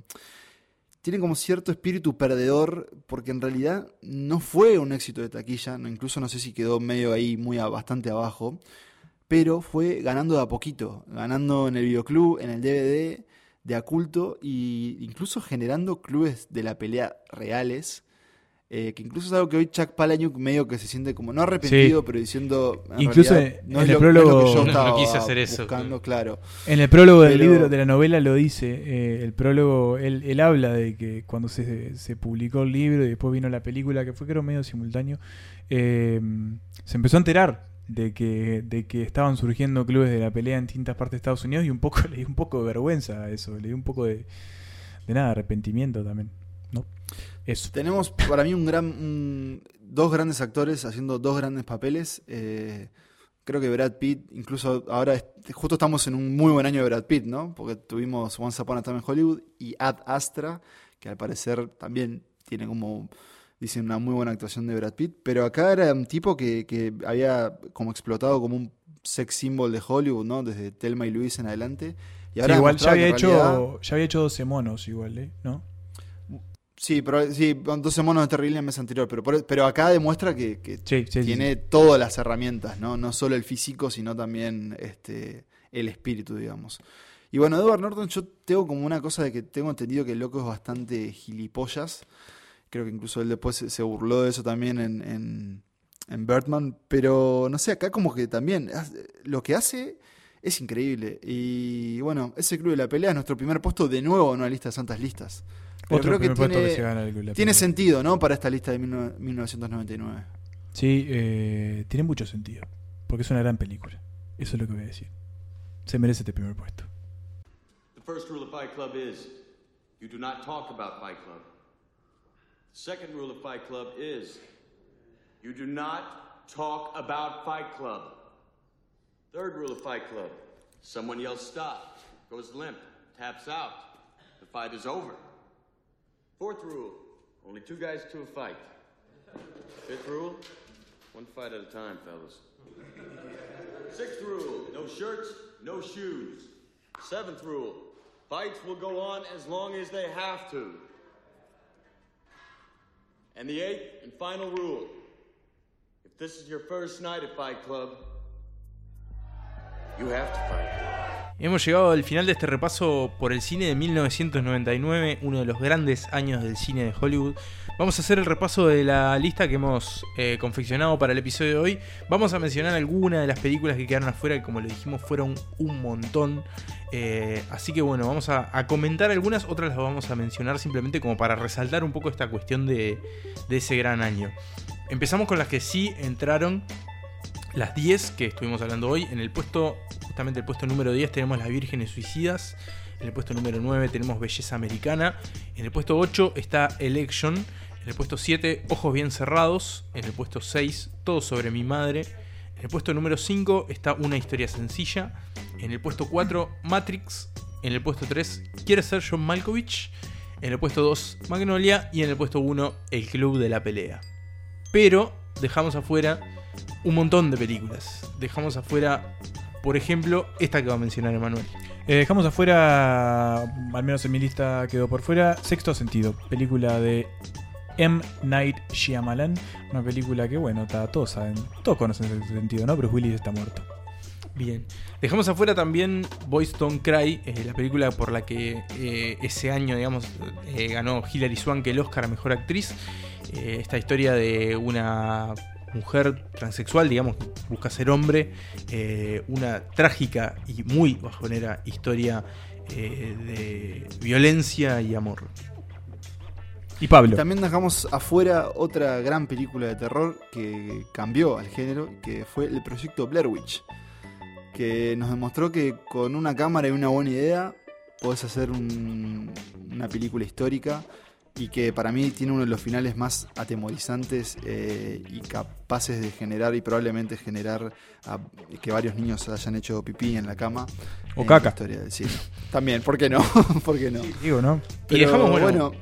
Tiene como cierto espíritu perdedor, porque en realidad no fue un éxito de taquilla, incluso no sé si quedó medio ahí muy a- bastante abajo, pero fue ganando de a poquito, ganando en el videoclub, en el DVD, de a culto, e incluso generando clubes de la pelea reales, eh, que incluso es algo que hoy Chuck Palahniuk medio que se siente como, no arrepentido, Sí. pero diciendo, en Incluso realidad, en- no, en es el lo, no es lo que prólogo- yo No- no estaba quise hacer eso, buscando, claro. En el prólogo del libro, de la novela, lo dice. eh, el prólogo, él, él habla de que cuando se, se publicó el libro y después vino la película, que fue creo medio simultáneo, eh, se empezó a enterar de que, de que estaban surgiendo clubes de la pelea en distintas partes de Estados Unidos y un poco le dio un poco de vergüenza a eso, le dio un poco de, de nada, arrepentimiento también. Tenemos para mí un gran, un- dos grandes actores haciendo dos grandes papeles. eh, creo que Brad Pitt, incluso ahora justo estamos en un muy buen año de Brad Pitt, ¿no? Porque tuvimos Once Upon a Time in Hollywood y Ad Astra, que al parecer también tiene como, dicen, una muy buena actuación de Brad Pitt. Pero acá era un tipo que, que había como explotado como un sex symbol de Hollywood, ¿no? Desde Telma y Luis en adelante. Y Sí, ahora igual ya había, en hecho, realidad- ya había hecho 12 monos igual, ¿eh? ¿no? Sí, pero sí, 12 monos de Terrible el mes anterior, pero, por- pero acá demuestra que, que Sí, sí, sí, tiene todas las herramientas, ¿no? No solo el físico, sino también este, el espíritu, digamos. Y bueno, Edward Norton, yo tengo como una cosa de que tengo entendido que el loco es bastante gilipollas. Creo que incluso él después se, se burló de eso también en, en, en Birdman. Pero no sé, acá como que también lo que hace es increíble. Y bueno, ese club de la pelea es nuestro primer puesto de nuevo en una lista de santas listas. Pero Otro creo que primer puesto tiene, que se gana el tiene sentido, ¿no? Para esta lista de 19- 1999. Sí, eh, tiene mucho sentido. Porque es una gran película. Eso es lo que voy a decir. Se merece este primer puesto. The first rule of Fight Club is you do not talk about Fight Club. The second rule of Fight Club is you do not talk about Fight Club. Third rule of Fight Club someone yells stop, goes limp, taps out. The fight is over. Fourth rule only two guys to a fight. Fifth rule one fight at a time, fellas. Sixth rule no shirts, no shoes. Seventh rule fights will go on as long as they have to. And the eighth and final rule If this is your first night at Fight Club, you have to fight. Hemos llegado al final de este repaso por el cine de 1999, uno de los grandes años del cine de Hollywood. Vamos a hacer el repaso de la lista que hemos eh, confeccionado para el episodio de hoy. Vamos a mencionar algunas de las películas que quedaron afuera, que como lo dijimos fueron un montón. Eh, así que bueno, vamos a, comentar algunas, otras las vamos a mencionar simplemente como para resaltar un poco esta cuestión de, de ese gran año. Empezamos con las que sí entraron las 10 que estuvimos hablando hoy. En el puesto, justamente el puesto número 10 tenemos Las Vírgenes Suicidas. En el puesto número 9 tenemos Belleza Americana. En el puesto 8 está Election. En el puesto 7, Ojos Bien Cerrados. En el puesto 6, Todo sobre mi madre. En el puesto número 5 está Una historia sencilla. En el puesto 4, Matrix. En el puesto 3, Quiere ser John Malkovich. En el puesto 2, Magnolia. Y en el puesto 1, El Club de la Pelea. Pero dejamos afuera un montón de películas. Dejamos afuera, por ejemplo, esta que va a mencionar Emanuel. Eh, dejamos afuera, al menos en mi lista quedó por fuera, Sexto Sentido, película de M. Night Shyamalan. Una película que, bueno, está, todos saben, todos conocen Sexto Sentido, ¿no? Bruce Willis está muerto. Bien. Dejamos afuera también Boys Don't Cry, eh, la película por la que eh, ese año, digamos, eh, ganó Hilary Swank el Oscar a Mejor Actriz. Esta historia de una mujer transexual, digamos, busca ser hombre. eh, una trágica y muy bajonera historia eh, de violencia y amor. Y Pablo. También dejamos afuera otra gran película de terror que cambió al género, que fue el proyecto Blair Witch, que nos demostró que con una cámara y una buena idea podés hacer un- una película histórica y que para mí tiene uno de los finales más atemorizantes eh, y capaces de generar y probablemente generar a- que varios niños hayan hecho pipí en la cama. O en caca. La historia del cine. También, ¿por qué no? ¿Por qué no? Digo, ¿no? Y dejamos, bueno, bueno,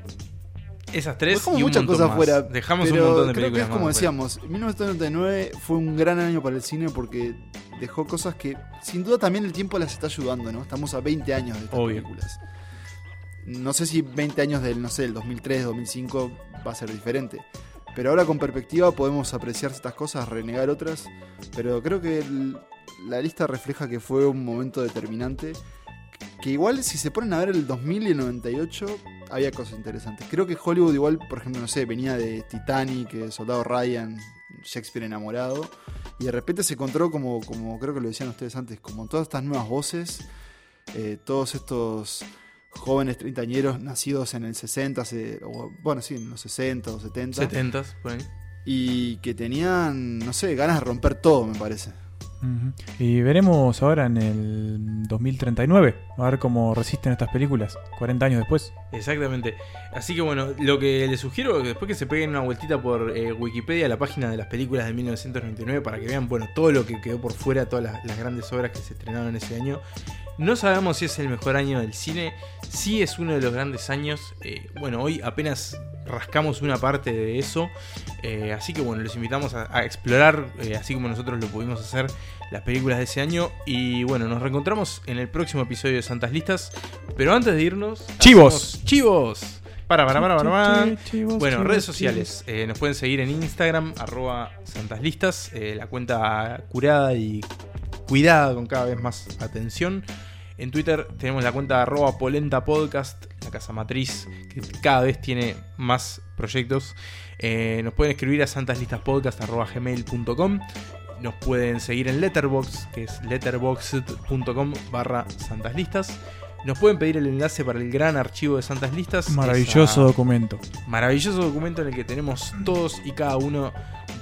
esas tres Dejamos y un muchas cosas más. fuera. Dejamos pero un montón de creo que películas es como más afuera. decíamos, 1999 fue un gran año para el cine porque dejó cosas que sin duda también el tiempo las está ayudando, ¿no? Estamos a 20 años de estas Obvio. películas. No sé si 20 años del, no sé, del 2003, 2005 va a ser diferente. Pero ahora con perspectiva podemos apreciar estas cosas, renegar otras. Pero creo que la lista refleja que fue un momento determinante. Que igual si se ponen a ver el 2000 y el 98 había cosas interesantes. Creo que Hollywood igual, por ejemplo, no sé, venía de Titanic, Soldado Ryan, Shakespeare enamorado. Y de repente se encontró como, como creo que lo decían ustedes antes, como todas estas nuevas voces, eh, todos estos jóvenes treintañeros nacidos en el 60, se- o, bueno, sí, en los 60 o 70. 70s, por ahí. Y que tenían, no sé, ganas de romper todo, me parece. Y veremos ahora en el 2039, a ver cómo resisten estas películas, 40 años después. Exactamente. Así que bueno, lo que les sugiero es que después que se peguen una vueltita por eh, Wikipedia, la página de las películas de 1999, para que vean bueno todo lo que quedó por fuera, todas las, las grandes obras que se estrenaron ese año. No sabemos si es el mejor año del cine, sí es uno de los grandes años. eh, bueno, hoy apenas rascamos una parte de eso, eh, así que bueno, los invitamos a, a explorar, eh, así como nosotros lo pudimos hacer, las películas de ese año. Y bueno, nos reencontramos en el próximo episodio de Santas Listas. Pero antes de irnos, ¡Chivos! ¡Chivos! Para, para, para, para, chivos, Bueno, chivos, redes sociales. eh, nos pueden seguir en Instagram, arroba santaslistas. la cuenta curada y cuidada con cada vez más atención. En Twitter tenemos la cuenta arroba polenta podcast, la casa matriz, que cada vez tiene más proyectos. Eh, nos pueden escribir a santaslistaspodcast.gmail.com Nos pueden seguir en Letterboxd, que es letterboxd.com barra santaslistas. Nos pueden pedir el enlace para el gran archivo de Santas Listas. Maravilloso documento. Maravilloso documento en el que tenemos todos y cada uno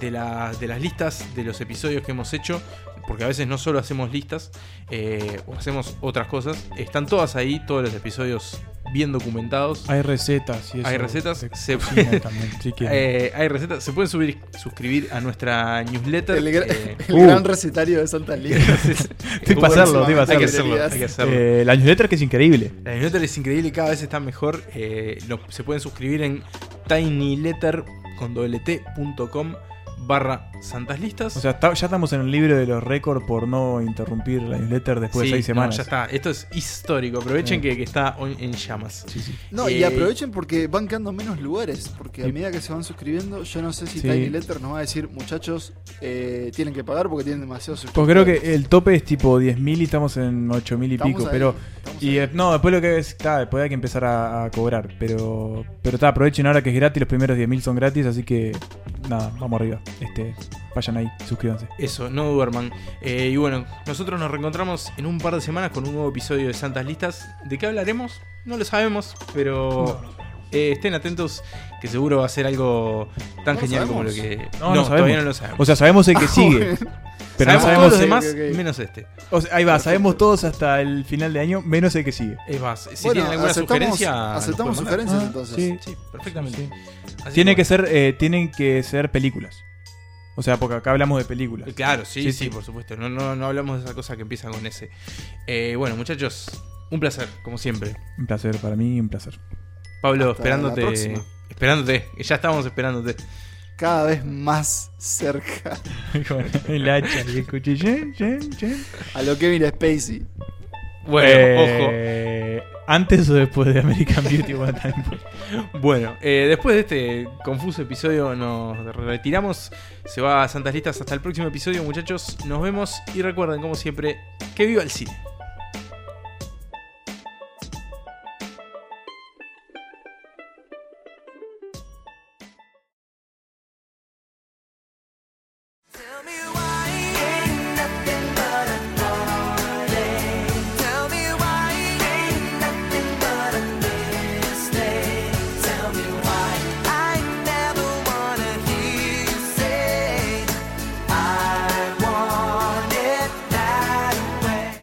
de, la- de las listas de los episodios que hemos hecho. Porque a veces no solo hacemos listas eh, o hacemos otras cosas. Están todas ahí, todos los episodios bien documentados. Hay recetas y eso Hay recetas. Se cocina también, si. Eh, hay recetas. Se pueden subir, suscribir a nuestra newsletter. El, gra- eh, el Uh. gran recetario de Santa Liga. Hacerlo, que Hay que hacerlo. hacerlo, hay que hacerlo. Eh, la newsletter que es increíble. La newsletter es increíble y cada vez está mejor. Eh, lo- se pueden suscribir en tinyletter.com barra Santas Listas. O sea, está- ya estamos en el libro de los récords por no interrumpir la newsletter después Sí, de seis no, semanas. ya está. Esto es histórico. Aprovechen Sí. que, que está hoy en llamas. No, y Eh, aprovechen porque van quedando menos lugares. Porque a Y- medida que se van suscribiendo, yo no sé si Sí. Tiny Letter nos va a decir, muchachos, eh, tienen que pagar porque tienen demasiados Pues suscriptores. creo que el tope es tipo 10.000 y estamos en 8.000 y Estamos pico. ahí, pero estamos y eh, No, después lo que es. Está, después hay que empezar a, a cobrar. Pero pero está, aprovechen ahora que es gratis. Los primeros 10.000 son gratis. Así que nada, vamos arriba. Este, vayan ahí, suscríbanse. Eso, no duerman. Eh, y bueno, nosotros nos reencontramos en un par de semanas con un nuevo episodio de Santas Listas. ¿De qué hablaremos? No lo sabemos, pero eh, estén atentos que seguro va a ser algo tan No genial como lo sabemos. que... No, no todavía sabemos. no lo sabemos. O sea, sabemos el que sigue. Pero no sabemos sabemos todos los demás, menos este. O sea, ahí va, sabemos todos hasta el final de año, menos el que sigue. Es más, si Bueno, tienen alguna aceptamos- sugerencia... aceptamos sugerencias, Ah, entonces. sí. Sí, perfectamente. Tiene que que ser, eh, tienen que ser películas. O sea, porque acá hablamos de películas. Eh, Claro, sí, sí, por supuesto. No, no, no hablamos de esa cosa que empieza con ese. Eh, bueno, muchachos, un placer, como siempre. Un placer para mí, un placer. Pablo, Hasta la esperándote. próxima. Esperándote, ya estábamos esperándote. Cada vez más cerca el hacha, y escuché, yen, yen, yen. a lo Kevin Spacey. Bueno, Eh, ¿Antes o después de American Beauty One Time? ojo. Bueno, eh, después de este confuso episodio nos retiramos. Se va a Santas Listas hasta el próximo episodio, muchachos. Nos vemos y recuerden, como siempre, que viva el cine.